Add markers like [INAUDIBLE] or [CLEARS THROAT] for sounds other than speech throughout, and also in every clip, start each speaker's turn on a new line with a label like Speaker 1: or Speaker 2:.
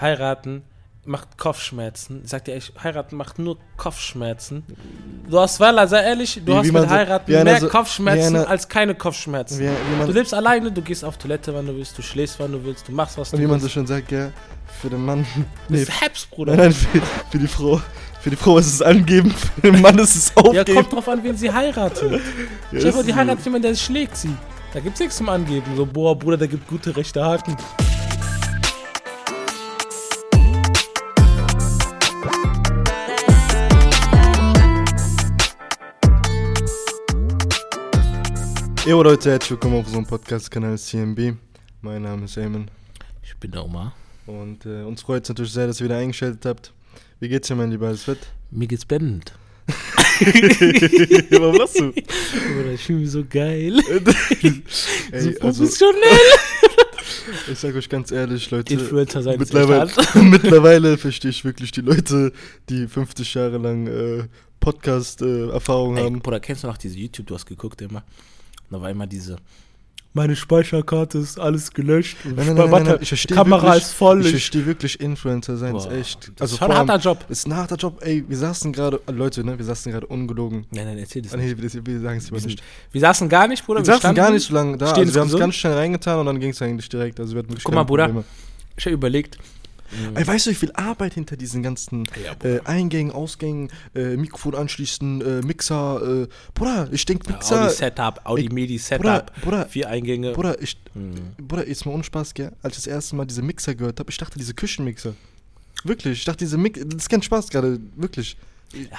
Speaker 1: heiraten macht Kopfschmerzen. Ich sag dir echt, heiraten macht nur Kopfschmerzen. Du hast, Wella, sei ehrlich, du
Speaker 2: Wie-
Speaker 1: hast
Speaker 2: wie
Speaker 1: mit
Speaker 2: so-
Speaker 1: heiraten
Speaker 2: einer
Speaker 1: mehr
Speaker 2: so-
Speaker 1: Kopfschmerzen
Speaker 2: wie einer-
Speaker 1: als keine Kopfschmerzen.
Speaker 2: Wie, man,
Speaker 1: Du lebst alleine, du gehst auf Toilette, wann du willst, du schläfst, wann du willst, du machst, was du
Speaker 2: wie man so
Speaker 1: willst.
Speaker 2: schön sagt, ja, für den Mann.
Speaker 1: Nee, das ist Heps, Bruder.
Speaker 2: nein, nein, für, für die Frau. Für die Frau ist es angeben, für den Mann ist es
Speaker 1: Ja,
Speaker 2: aufgeben.
Speaker 1: kommt drauf an, wen sie heiratet. [LAUGHS]
Speaker 2: Ja,
Speaker 1: Stell dir die
Speaker 2: so.
Speaker 1: heiratet jemanden, der schlägt sie. Da gibt's nichts zum Angeben. So, boah, Bruder, der gibt gute rechte Haken.
Speaker 2: Jo Leute, herzlich willkommen auf unserem Podcast-Kanal CMB. Mein Name ist Eamon
Speaker 1: Ich bin der Oma.
Speaker 2: und äh, uns freut es natürlich sehr, dass ihr wieder eingeschaltet habt. Wie geht's dir, mein Lieber? Alles fit?
Speaker 1: Mir geht's blendend. [LAUGHS]
Speaker 2: Warum lachst du?
Speaker 1: Bruder, ich fühle mich so geil. [LAUGHS]
Speaker 2: Ey,
Speaker 1: so
Speaker 2: also,
Speaker 1: professionell. [LAUGHS]
Speaker 2: ich sag euch ganz ehrlich, Leute.
Speaker 1: Influencer sein
Speaker 2: mittlerweile, mittlerweile verstehe ich wirklich die Leute, die 50 Jahre lang äh, Podcast-Erfahrung
Speaker 1: Ey,
Speaker 2: haben.
Speaker 1: Bruder, kennst du noch diese YouTube, du hast geguckt immer? Und da war immer diese. Meine Speicherkarte ist alles gelöscht.
Speaker 2: Nein, nein, nein, nein, nein, ich verstehe
Speaker 1: Kamera
Speaker 2: wirklich,
Speaker 1: ist voll.
Speaker 2: Ich
Speaker 1: Ich
Speaker 2: verstehe wirklich, Influencer sein ist echt.
Speaker 1: das
Speaker 2: Also
Speaker 1: ist schon ein harter Job.
Speaker 2: ist ein harter Job. Ey, wir saßen gerade, Leute, ne, wir saßen gerade ungelogen.
Speaker 1: Nein, nein, erzähl das
Speaker 2: Ah,
Speaker 1: nicht.
Speaker 2: nee, wir, wir sagen es lieber
Speaker 1: Wir,
Speaker 2: nicht.
Speaker 1: wir saßen gar nicht, Bruder.
Speaker 2: Wir saßen
Speaker 1: standen-
Speaker 2: gar nicht so lange da.
Speaker 1: Stehen
Speaker 2: Also wir haben es ganz schnell reingetan und dann ging es eigentlich direkt. Also wir hatten wirklich
Speaker 1: Guck mal, Bruder.
Speaker 2: Probleme.
Speaker 1: Ich habe überlegt.
Speaker 2: Ey, weißt du, wie viel Arbeit hinter diesen ganzen
Speaker 1: Ja,
Speaker 2: äh, Eingängen, Ausgängen, äh, Mikrofon anschließen, äh, Mixer, äh, Bruder, ich denke Mixer.
Speaker 1: Audi Setup, Audi MIDI Setup,
Speaker 2: Bruder,
Speaker 1: vier Eingänge.
Speaker 2: Bruder, ich,
Speaker 1: Mhm.
Speaker 2: Bruder, jetzt mal ohne Spaß, gell? Als ich das erste Mal diese Mixer gehört habe, ich dachte, diese Küchenmixer. Wirklich, ich dachte, diese Mix, das ist kein Spaß gerade, wirklich.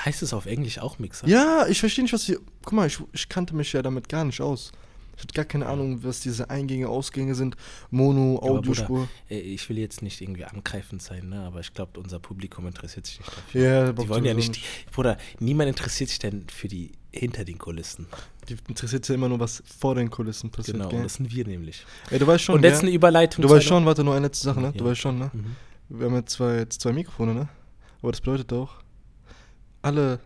Speaker 1: Heißt es auf Englisch auch Mixer?
Speaker 2: Ja, ich verstehe nicht, was hier. Guck mal, ich, ich kannte mich ja damit gar nicht aus. Ich hatte gar keine Ahnung, was diese Eingänge, Ausgänge sind. Mono, Audiospur.
Speaker 1: Äh, Ich will jetzt nicht irgendwie angreifend sein, ne? aber ich glaube, unser Publikum interessiert sich nicht dafür.
Speaker 2: Ja,
Speaker 1: Die wollen ja nicht, Bruder, niemand interessiert sich denn für die hinter den Kulissen.
Speaker 2: Die interessiert ja immer nur, was vor den Kulissen passiert.
Speaker 1: genau,
Speaker 2: gell?
Speaker 1: das sind wir nämlich.
Speaker 2: Ey, du weißt schon,
Speaker 1: und jetzt eine Überleitung.
Speaker 2: Du weißt schon, warte, nur eine letzte Sache, ne? Du
Speaker 1: Ja.
Speaker 2: weißt schon, ne?
Speaker 1: Mhm.
Speaker 2: Wir haben jetzt zwei, jetzt zwei Mikrofone, ne? Aber das bedeutet auch, alle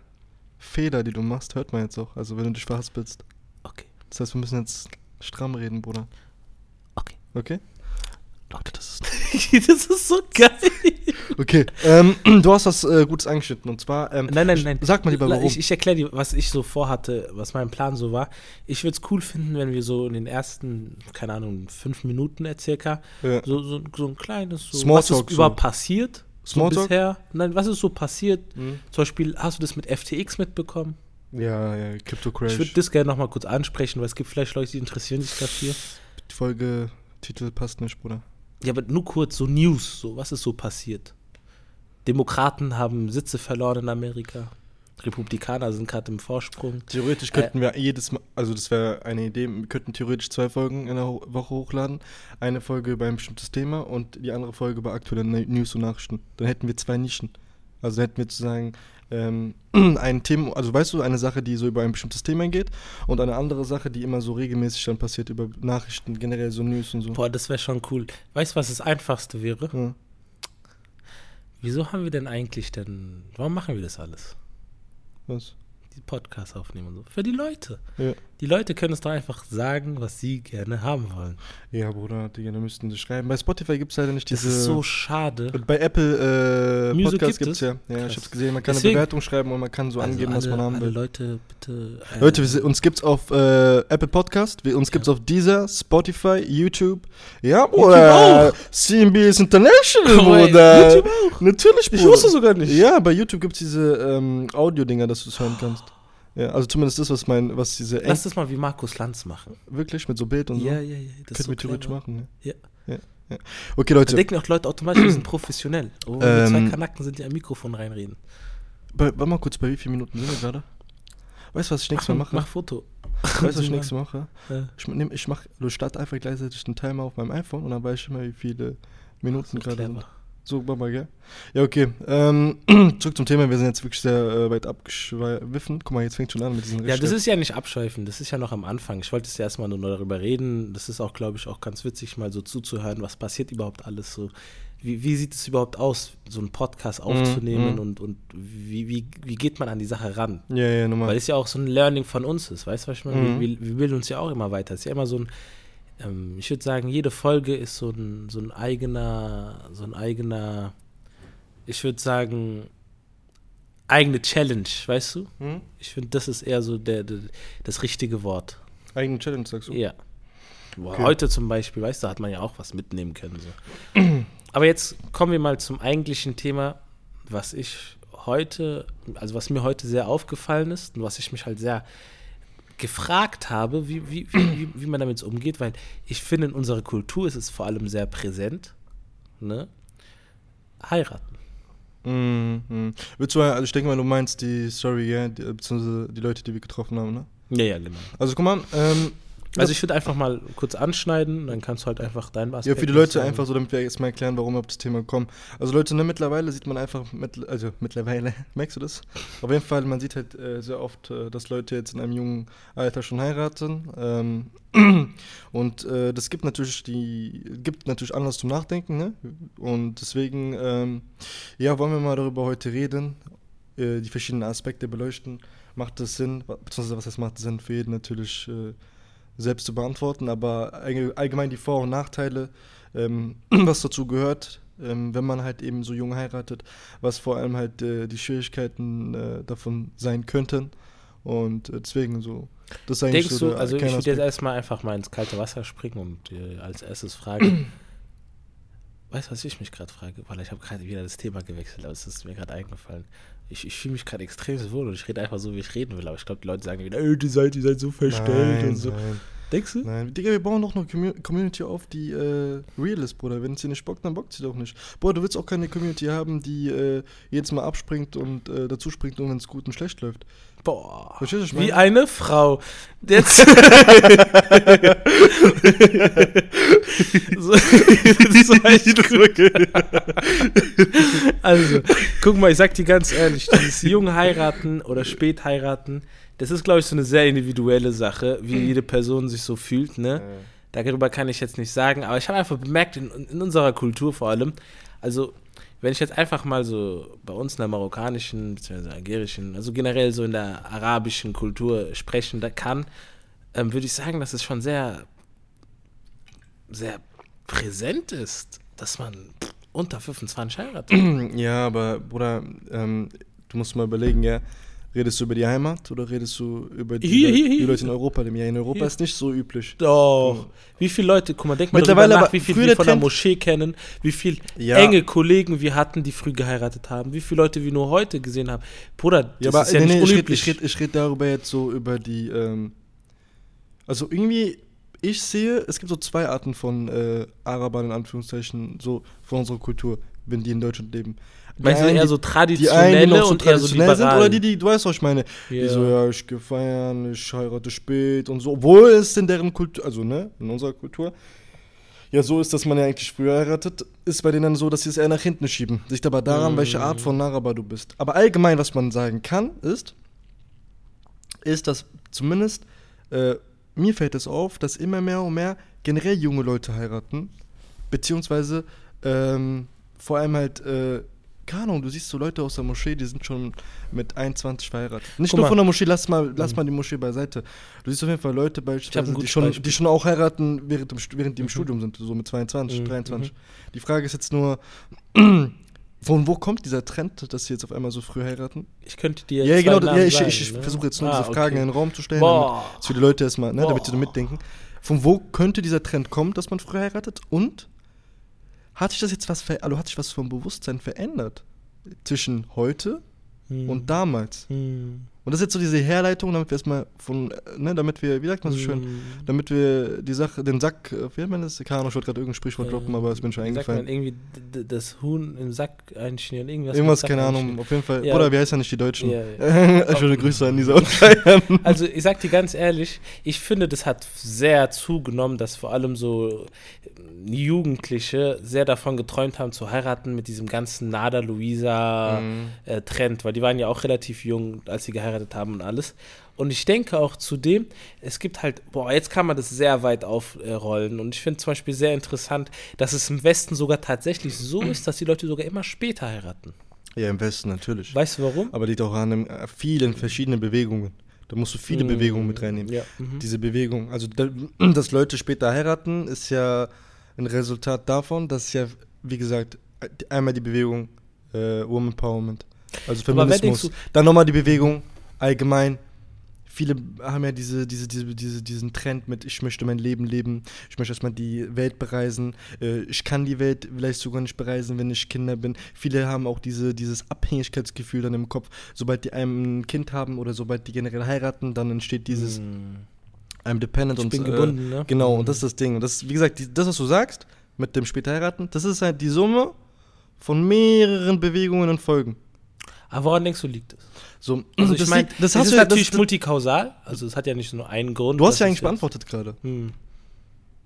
Speaker 2: Fehler, die du machst, hört man jetzt auch. Also wenn du dich verhaspelst.
Speaker 1: Okay,
Speaker 2: Das heißt, wir müssen jetzt stramm reden, Bruder.
Speaker 1: okay.
Speaker 2: Okay?
Speaker 1: Okay, das ist, [LAUGHS] das ist so geil.
Speaker 2: Okay, ähm, du hast was äh, Gutes angeschnitten und zwar, ähm,
Speaker 1: Nein, nein, nein.
Speaker 2: sag mal lieber, warum.
Speaker 1: Ich, ich erkläre dir, was ich so vorhatte, was mein Plan so war. Ich würde es cool finden, wenn wir so in den ersten, keine Ahnung, fünf Minuten circa,
Speaker 2: ja.
Speaker 1: so, so, so ein kleines, so,
Speaker 2: Smalltalk
Speaker 1: was ist
Speaker 2: so.
Speaker 1: überhaupt passiert? So
Speaker 2: Smalltalk?
Speaker 1: bisher. Nein, was ist so passiert?
Speaker 2: Mhm.
Speaker 1: Zum Beispiel, hast du das mit FTX mitbekommen?
Speaker 2: Ja, ja, Crypto Crash.
Speaker 1: Ich würde das gerne nochmal kurz ansprechen, weil es gibt vielleicht Leute, die interessieren sich dafür.
Speaker 2: Die Folge, Titel passt nicht, Bruder.
Speaker 1: Ja, aber nur kurz, so News, so was ist so passiert? Demokraten haben Sitze verloren in Amerika. Republikaner sind gerade im Vorsprung.
Speaker 2: Theoretisch
Speaker 1: Äh,
Speaker 2: könnten wir jedes Mal, also das wäre eine Idee, wir könnten theoretisch zwei Folgen in der Woche hochladen. Eine Folge über ein bestimmtes Thema und die andere Folge über aktuelle Ne- News und Nachrichten. Dann hätten wir zwei Nischen. Also hätten wir sozusagen ähm, [CLEARS THROAT] ein Thema, also weißt du, eine Sache, die so über ein bestimmtes Thema geht und eine andere Sache, die immer so regelmäßig dann passiert über Nachrichten, generell so News und so.
Speaker 1: Boah, das wäre schon cool. Weißt du, was das Einfachste wäre?
Speaker 2: Ja.
Speaker 1: Wieso haben wir denn eigentlich denn, warum machen wir das alles?
Speaker 2: Was?
Speaker 1: Die Podcasts aufnehmen und so. Für die Leute.
Speaker 2: Ja.
Speaker 1: Die Leute können es doch einfach sagen, was sie gerne haben wollen.
Speaker 2: Ja, Bruder, die gerne müssten das schreiben. Bei Spotify gibt es leider nicht
Speaker 1: Das
Speaker 2: diese.
Speaker 1: ist so schade.
Speaker 2: Und bei Apple äh, Podcasts
Speaker 1: gibt
Speaker 2: es ja. Ja,
Speaker 1: Krass.
Speaker 2: ich hab's gesehen, man kann
Speaker 1: Deswegen-
Speaker 2: eine Bewertung schreiben und man kann so
Speaker 1: Also
Speaker 2: angeben,
Speaker 1: alle,
Speaker 2: was man haben will.
Speaker 1: Leute, bitte. äh,
Speaker 2: Leute, wir, uns gibt's auf äh, Apple Podcast, wir, uns gibt's auf Deezer, Spotify, YouTube. Ja, Bruder. CMB ist international,
Speaker 1: Oh,
Speaker 2: Bruder.
Speaker 1: YouTube auch.
Speaker 2: Natürlich,
Speaker 1: Ich
Speaker 2: Bruder.
Speaker 1: wusste sogar nicht.
Speaker 2: Ja, bei YouTube gibt's diese ähm, Audio-Dinger, dass du es hören kannst. Ja, also zumindest das, was mein, was diese Eng
Speaker 1: Lass das mal wie Markus Lanz machen.
Speaker 2: wirklich mit so Bild und
Speaker 1: Ja,
Speaker 2: so.
Speaker 1: ja, ja. Das
Speaker 2: Könnten
Speaker 1: so
Speaker 2: wir theoretisch machen, ne?
Speaker 1: Ja.
Speaker 2: ja. ja. Okay,
Speaker 1: Da
Speaker 2: Leute.
Speaker 1: denken auch Leute automatisch, wir sind [CLEARS THROAT] professionell. Oh,
Speaker 2: Ähm,
Speaker 1: zwei Kanacken sind, die am Mikrofon reinreden.
Speaker 2: Bei, warte mal kurz, bei wie vielen Minuten sind wir gerade? Weißt du, was ich nächstes Mal mache?
Speaker 1: Mach Foto.
Speaker 2: Weißt du, was ich [LAUGHS] nächstes Mal mache?
Speaker 1: Ja.
Speaker 2: Ich, nehm, ich mache, du starte einfach gleichzeitig den Timer auf meinem iPhone und dann weiß ich immer, wie viele Minuten gerade sind. So, Baba, gell? Ja, okay. Ähm, [CLEARS THROAT] zurück zum Thema. Wir sind jetzt wirklich sehr äh, weit abgeschwiffen. Guck mal, jetzt fängt schon an mit diesen
Speaker 1: Ja, das ist ja nicht abschweifen, das ist ja noch am Anfang. Ich wollte es ja erstmal nur darüber reden. Das ist auch, glaube ich, auch ganz witzig, mal so zuzuhören, was passiert überhaupt alles so. Wie, wie sieht es überhaupt aus, so einen Podcast aufzunehmen
Speaker 2: mhm.
Speaker 1: und, und wie, wie, wie geht man an die Sache ran?
Speaker 2: Ja, ja,
Speaker 1: Weil
Speaker 2: normal.
Speaker 1: es ja auch so ein Learning von uns ist, weißt du, was ich meine?
Speaker 2: Mhm.
Speaker 1: Wir, wir, wir bilden uns ja auch immer weiter. Es ist ja immer so ein, ähm, ich würde sagen, jede Folge ist so ein, so ein eigener, so ein eigener, ich würde sagen, eigene Challenge, weißt du?
Speaker 2: Hm?
Speaker 1: Ich finde, das ist eher so der, der, das richtige Wort.
Speaker 2: Eigene Challenge, sagst du?
Speaker 1: Ja. Boah,
Speaker 2: Okay.
Speaker 1: Heute zum Beispiel, weißt du, hat man ja auch was mitnehmen können. So. Aber jetzt kommen wir mal zum eigentlichen Thema, was ich heute, also was mir heute sehr aufgefallen ist und was ich mich halt sehr gefragt habe, wie, wie, wie, wie, wie man damit umgeht, weil ich finde, in unserer Kultur ist es vor allem sehr präsent. Ne? Heiraten.
Speaker 2: Mhm. Willst du, also ich denke mal, du meinst die Story, ja, die, beziehungsweise die Leute, die wir getroffen haben, ne?
Speaker 1: Ja, ja, genau.
Speaker 2: Also guck mal, ähm,
Speaker 1: Also ich würde einfach mal kurz anschneiden, dann kannst du halt einfach dein
Speaker 2: ja, für die Leute einfach so, damit wir jetzt mal erklären, warum wir auf das Thema kommen. Also Leute, ne, mittlerweile sieht man einfach, mit, also mittlerweile, [LAUGHS] merkst du das? Auf jeden Fall, man sieht halt äh, sehr oft, äh, dass Leute jetzt in einem jungen Alter schon heiraten. Ähm, [CLEARS THROAT] und äh, das gibt natürlich die, gibt natürlich Anlass zum Nachdenken, ne? Und deswegen, ähm, ja, wollen wir mal darüber heute reden, äh, die verschiedenen Aspekte beleuchten. Macht es Sinn, beziehungsweise was heißt macht Sinn für jeden natürlich äh, selbst zu beantworten, aber allge- allgemein die Vor- und Nachteile, ähm, [CLEARS THROAT] was dazu gehört, ähm, wenn man halt eben so jung heiratet, was vor allem halt äh, die Schwierigkeiten äh, davon sein könnten. Und äh, deswegen so, das ist eigentlich
Speaker 1: Denkst
Speaker 2: so
Speaker 1: du, also ich würde jetzt erstmal einfach mal ins kalte Wasser springen und äh, als erstes fragen. Weißt du, was ich mich gerade frage? Weil ich habe gerade wieder das Thema gewechselt, aber es ist mir gerade eingefallen. Ich, ich fühle mich gerade extrem wohl und ich rede einfach so, wie ich reden will, aber ich glaube, die Leute sagen wieder, ey, die seid, ihr seid so verstellt
Speaker 2: Nein,
Speaker 1: und so.
Speaker 2: Nein,
Speaker 1: Denkst du?
Speaker 2: nein. Digga, wir bauen doch eine Commu- Community auf, die äh, real ist, Bruder. Wenn es dir nicht bockt, dann bockt sie doch nicht. Bruder, du willst auch keine Community haben, die äh, jedes Mal abspringt und äh, dazu springt, nur wenn es gut und schlecht läuft.
Speaker 1: Boah. Wie eine Frau. Jetzt. [LAUGHS] so, [LAUGHS] [LAUGHS] also, guck mal, ich sag dir ganz ehrlich, dieses jung heiraten oder spät heiraten, das ist, glaube ich, so eine sehr individuelle Sache, wie jede Person sich so fühlt, ne? Darüber kann ich jetzt nicht sagen, aber ich habe einfach bemerkt, in, in unserer Kultur vor allem, also wenn ich jetzt einfach mal so bei uns in der marokkanischen, bzw. algerischen, also generell so in der arabischen Kultur sprechen kann, ähm, würde ich sagen, dass es schon sehr, sehr präsent ist, dass man unter 25 heiratet. [CLEARS THROAT]
Speaker 2: Ja, aber Bruder, ähm, du musst mal überlegen, ja, redest du über die Heimat oder redest du über die,
Speaker 1: Hier,
Speaker 2: Leute,
Speaker 1: hier,
Speaker 2: die
Speaker 1: hier.
Speaker 2: Leute in Europa? Ja, in Europa
Speaker 1: Hier.
Speaker 2: ist nicht so üblich.
Speaker 1: Doch. Wie viele Leute, guck mal, denk mal
Speaker 2: Mittlerweile
Speaker 1: nach, wie viel
Speaker 2: früher
Speaker 1: wir von der
Speaker 2: Trend-
Speaker 1: Moschee kennen, wie viele
Speaker 2: Ja.
Speaker 1: enge Kollegen wir hatten, die früh geheiratet haben, wie viele Leute wir nur heute gesehen haben. Bruder, das
Speaker 2: Ja, aber
Speaker 1: ist ja
Speaker 2: nee,
Speaker 1: nicht
Speaker 2: nee, ich rede
Speaker 1: unüblich.
Speaker 2: ich red, ich red darüber jetzt so über die, ähm, also irgendwie, ich sehe, es gibt so zwei Arten von äh, Arabern in Anführungszeichen, so von unserer Kultur, wenn die in Deutschland leben. Die
Speaker 1: Meinst du
Speaker 2: einen,
Speaker 1: eher
Speaker 2: die-
Speaker 1: so
Speaker 2: die einen,
Speaker 1: traditionelle
Speaker 2: die so
Speaker 1: und eher so
Speaker 2: traditionell sind, oder
Speaker 1: liberal?
Speaker 2: die, die, du weißt, was ich meine, die
Speaker 1: Ja.
Speaker 2: so, ja, ich gehe feiern, ich heirate spät und so, obwohl es in deren Kultur, also ne, in unserer Kultur, ja so ist, dass man ja eigentlich früher heiratet, ist bei denen dann so, dass sie es eher nach hinten schieben. Liegt aber daran,
Speaker 1: Mm.
Speaker 2: welche Art von Araber du bist. Aber allgemein, was man sagen kann, ist, ist, dass zumindest äh, mir fällt es auf, dass immer mehr und mehr generell junge Leute heiraten, beziehungsweise ähm, vor allem halt, äh, keine Ahnung, du siehst so Leute aus der Moschee, die sind schon mit 21 verheiratet. Nicht
Speaker 1: Guck
Speaker 2: nur
Speaker 1: mal.
Speaker 2: von der Moschee, lass mal, lass
Speaker 1: Mhm.
Speaker 2: mal die Moschee beiseite. Du siehst auf jeden Fall Leute beispielsweise, die schon,
Speaker 1: Beispiel.
Speaker 2: die schon auch heiraten, während, dem, während die im
Speaker 1: Mhm.
Speaker 2: Studium sind, so mit 22,
Speaker 1: Mhm,
Speaker 2: 23. Die Frage ist jetzt nur, [CLEARS THROAT] von wo kommt dieser Trend, dass sie jetzt auf einmal so früh heiraten?
Speaker 1: Ich könnte dir
Speaker 2: Ja, genau,
Speaker 1: Namen
Speaker 2: ja, ich,
Speaker 1: sagen,
Speaker 2: ich,
Speaker 1: ne?
Speaker 2: versuche jetzt nur
Speaker 1: Ah,
Speaker 2: diese Fragen
Speaker 1: okay.
Speaker 2: in den Raum zu stellen,
Speaker 1: Boah.
Speaker 2: damit, wir die Leute erstmal, ne, damit sie mitdenken. Von wo könnte dieser Trend kommen, dass man früh heiratet? Und hat sich das jetzt was, ver also hat sich was vom Bewusstsein verändert zwischen heute
Speaker 1: Hm.
Speaker 2: und damals?
Speaker 1: Hm.
Speaker 2: Und das ist jetzt so diese Herleitung, damit wir erstmal von, äh, ne, damit wir, wie sagt man so schön,
Speaker 1: Hm.
Speaker 2: damit wir die Sache, den Sack, äh, wie nennt man das? Keine Ahnung, ich wollte gerade irgendein Sprichwort droppen, aber es ist mir schon
Speaker 1: Wie sagt man
Speaker 2: eingefallen.
Speaker 1: irgendwie das Huhn im Sack einschnüren, irgendwas.
Speaker 2: Irgendwas, keine Ahnung,
Speaker 1: einschnüren.
Speaker 2: auf jeden Fall.
Speaker 1: Ja.
Speaker 2: Oder wie heißt ja nicht die Deutschen?
Speaker 1: Ja, [LAUGHS]
Speaker 2: Schöne Grüße an diese Ausschreier. [LAUGHS]
Speaker 1: Also ich sag dir ganz ehrlich, ich finde, das hat sehr zugenommen, dass vor allem so äh, Jugendliche sehr davon geträumt haben zu heiraten mit diesem ganzen Nada Luisa
Speaker 2: Mhm.
Speaker 1: äh, weil die waren ja auch relativ jung, als sie geheiratet haben und alles. Und ich denke auch zudem, es gibt halt, boah, jetzt kann man das sehr weit aufrollen. Und ich finde zum Beispiel sehr interessant, dass es im Westen sogar tatsächlich so [CLEARS THROAT] ist, dass die Leute sogar immer später heiraten.
Speaker 2: Ja, im Westen natürlich.
Speaker 1: Weißt du warum?
Speaker 2: Aber liegt auch an äh, vielen verschiedenen Bewegungen. Da musst du viele Bewegungen mit reinnehmen.
Speaker 1: Ja. Mhm.
Speaker 2: Diese Bewegung, also da, [CLEARS THROAT] dass Leute später heiraten, ist ja ein Resultat davon, dass ja, wie gesagt, einmal die Bewegung äh, Woman Empowerment, also Feminismus,
Speaker 1: denkst
Speaker 2: dann nochmal die Bewegung allgemein. Viele haben ja diese, diese, diese, diese, diesen Trend mit, ich möchte mein Leben leben, ich möchte erstmal die Welt bereisen, äh, ich kann die Welt vielleicht sogar nicht bereisen, wenn ich Kinder bin. Viele haben auch diese, dieses Abhängigkeitsgefühl dann im Kopf, sobald die einem ein Kind haben oder sobald die generell heiraten, dann entsteht dieses
Speaker 1: Mhm.
Speaker 2: I'm dependent
Speaker 1: Ich
Speaker 2: und
Speaker 1: bin
Speaker 2: äh,
Speaker 1: gebunden, ne?
Speaker 2: Genau,
Speaker 1: Mhm.
Speaker 2: und das ist das Ding. Und das, wie gesagt, die, das, was du sagst, mit dem später heiraten, das ist halt die Summe von mehreren Bewegungen und Folgen.
Speaker 1: Aber woran denkst du, liegt es?
Speaker 2: So,
Speaker 1: Also ich meine, das,
Speaker 2: hast
Speaker 1: ist natürlich
Speaker 2: das,
Speaker 1: multikausal, also es hat ja nicht nur einen Grund.
Speaker 2: Du hast
Speaker 1: das
Speaker 2: ja eigentlich
Speaker 1: jetzt-
Speaker 2: beantwortet gerade.
Speaker 1: Hm.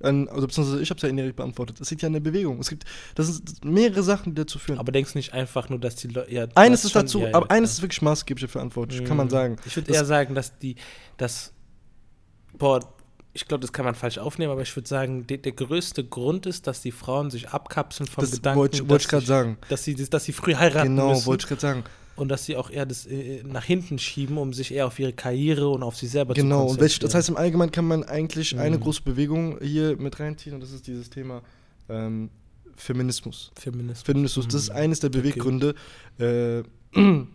Speaker 2: Also beziehungsweise ich habe es ja indirekt beantwortet. Es liegt ja an der Bewegung. Es gibt, das sind mehrere Sachen, die dazu führen.
Speaker 1: Aber denkst du nicht einfach nur, dass die Leute. Ja,
Speaker 2: eines ist dazu, aber eines
Speaker 1: ja.
Speaker 2: ist wirklich maßgeblich verantwortlich, kann man
Speaker 1: Mhm.
Speaker 2: sagen.
Speaker 1: Ich würde
Speaker 2: Das-
Speaker 1: eher sagen, dass die, dass, boah, ich glaube, das kann man falsch aufnehmen, aber ich würde sagen, der, der größte Grund ist, dass die Frauen sich abkapseln vom
Speaker 2: Das
Speaker 1: Gedanken,
Speaker 2: wollte ich- wollte ich
Speaker 1: dass
Speaker 2: gerade
Speaker 1: sich-
Speaker 2: sagen.
Speaker 1: dass sie, dass sie früh heiraten
Speaker 2: Genau,
Speaker 1: müssen
Speaker 2: wollte ich gerade sagen.
Speaker 1: Und dass sie auch eher das äh, nach hinten schieben, um sich eher auf ihre Karriere und auf sich selber
Speaker 2: Genau,
Speaker 1: zu
Speaker 2: und welch,
Speaker 1: konzentrieren.
Speaker 2: das heißt im Allgemeinen kann man eigentlich eine
Speaker 1: Mhm.
Speaker 2: große Bewegung hier mit reinziehen und das ist dieses Thema ähm, Feminismus.
Speaker 1: Feminismus.
Speaker 2: Feminismus, das ist
Speaker 1: Mhm.
Speaker 2: eines der
Speaker 1: Okay.
Speaker 2: Beweggründe, äh, [CLEARS THROAT]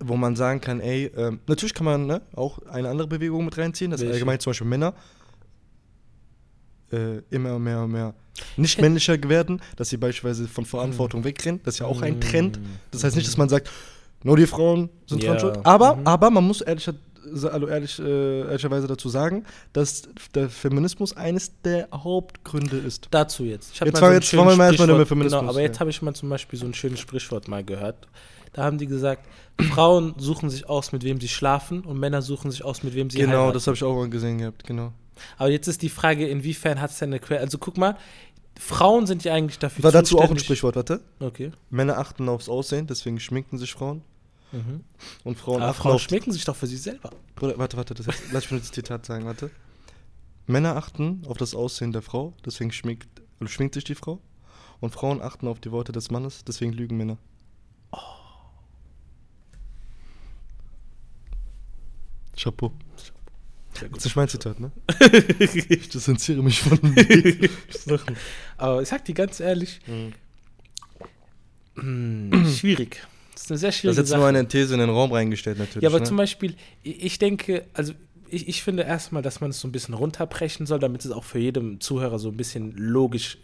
Speaker 2: wo man sagen kann, ey, ähm, natürlich kann man ne, auch eine andere Bewegung mit reinziehen, das ist allgemein zum Beispiel Männer äh, immer mehr und mehr nicht männlicher werden, dass sie beispielsweise von Verantwortung wegrennen, das ist ja auch ein Trend. Das heißt nicht, dass man sagt, nur die Frauen sind dran
Speaker 1: Ja.
Speaker 2: schuld, aber,
Speaker 1: Mhm.
Speaker 2: aber man muss ehrlicher, also ehrlich, äh, ehrlicherweise dazu sagen, dass der Feminismus eines der Hauptgründe ist.
Speaker 1: Dazu jetzt.
Speaker 2: Jetzt
Speaker 1: mal ein
Speaker 2: jetzt wollen wir mal erstmal über Feminismus,
Speaker 1: Genau, aber jetzt
Speaker 2: ja.
Speaker 1: habe ich mal zum Beispiel so ein schönes Sprichwort mal gehört. Da haben die gesagt, Frauen suchen sich aus, mit wem sie schlafen und Männer suchen sich aus, mit wem sie
Speaker 2: Genau,
Speaker 1: heiraten.
Speaker 2: das habe ich auch mal gesehen gehabt, genau.
Speaker 1: Aber jetzt ist die Frage, inwiefern hat es denn eine Quelle? Also guck mal, Frauen sind ja eigentlich dafür
Speaker 2: War dazu auch ein Sprichwort, warte.
Speaker 1: Okay.
Speaker 2: Männer achten aufs Aussehen, deswegen schminken sich Frauen.
Speaker 1: Mhm.
Speaker 2: Und Frauen
Speaker 1: Aber Frauen schminken sich doch für sich selber.
Speaker 2: Bruder, warte, warte, das jetzt, lass mich nur das Zitat sagen, warte. Männer achten auf das Aussehen der Frau, deswegen schminkt, also schminkt sich die Frau. Und Frauen achten auf die Worte des Mannes, deswegen lügen Männer. Chapeau.
Speaker 1: Sehr
Speaker 2: Das
Speaker 1: gut.
Speaker 2: ist mein Zitat, ne? [LAUGHS] Ich distanziere mich von [LAUGHS] Sachen.
Speaker 1: Aber ich sag dir ganz ehrlich,
Speaker 2: Mhm.
Speaker 1: hm, schwierig. Das ist eine sehr
Speaker 2: Das
Speaker 1: schwierige
Speaker 2: ist jetzt
Speaker 1: Sache.
Speaker 2: nur eine These in den Raum reingestellt, natürlich.
Speaker 1: Ja, aber
Speaker 2: ne?
Speaker 1: zum Beispiel, ich denke, also ich, ich finde erstmal, dass man es so ein bisschen runterbrechen soll, damit es auch für jeden Zuhörer so ein bisschen logisch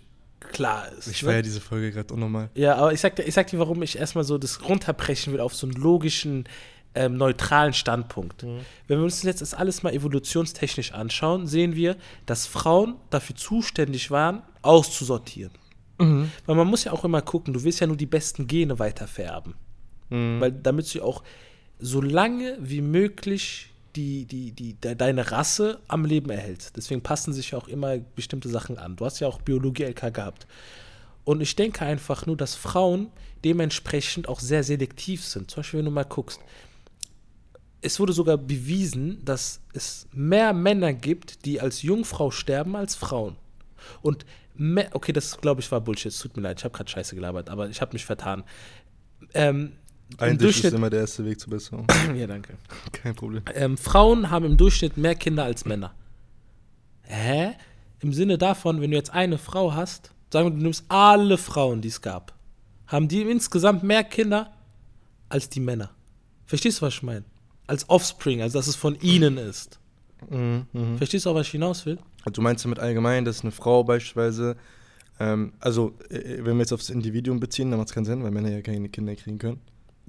Speaker 1: klar ist.
Speaker 2: Ich
Speaker 1: ne?
Speaker 2: feiere diese Folge gerade unnormal.
Speaker 1: Ja, aber ich sag, ich sag dir, warum ich erstmal so das runterbrechen will auf so einen logischen, ähm, neutralen Standpunkt.
Speaker 2: Mhm.
Speaker 1: Wenn wir uns jetzt das alles mal evolutionstechnisch anschauen, sehen wir, dass Frauen dafür zuständig waren, auszusortieren.
Speaker 2: Mhm.
Speaker 1: Weil man muss ja auch immer gucken, du willst ja nur die besten Gene weitervererben.
Speaker 2: Mhm.
Speaker 1: Weil damit du auch so lange wie möglich die, die, die, de, deine Rasse am Leben erhältst. Deswegen passen sich ja auch immer bestimmte Sachen an. Du hast ja auch Biologie-LK gehabt. Und ich denke einfach nur, dass Frauen dementsprechend auch sehr selektiv sind. Zum Beispiel, wenn du mal guckst, es wurde sogar bewiesen, dass es mehr Männer gibt, die als Jungfrau sterben, als Frauen. Und mehr, okay, das glaube ich war Bullshit, tut mir leid, ich habe gerade Scheiße gelabert, aber ich habe mich vertan. Ähm,
Speaker 2: Tisch ist
Speaker 1: Durchschnitt,
Speaker 2: immer der erste Weg zur Besserung. [COUGHS]
Speaker 1: ja, danke.
Speaker 2: Kein Problem.
Speaker 1: Ähm, Frauen haben im Durchschnitt mehr Kinder als Männer. Hä? Im Sinne davon, wenn du jetzt eine Frau hast, sagen wir, du nimmst alle Frauen, die es gab, haben die insgesamt mehr Kinder als die Männer. Verstehst du, was ich meine? Als Offspring, also dass es von ihnen ist.
Speaker 2: Mhm, mhm.
Speaker 1: Verstehst du auch, was ich hinaus will?
Speaker 2: Du meinst damit allgemein, dass eine Frau beispielsweise, ähm, also äh, wenn wir jetzt aufs Individuum beziehen, dann macht es keinen Sinn, weil Männer ja keine Kinder kriegen können.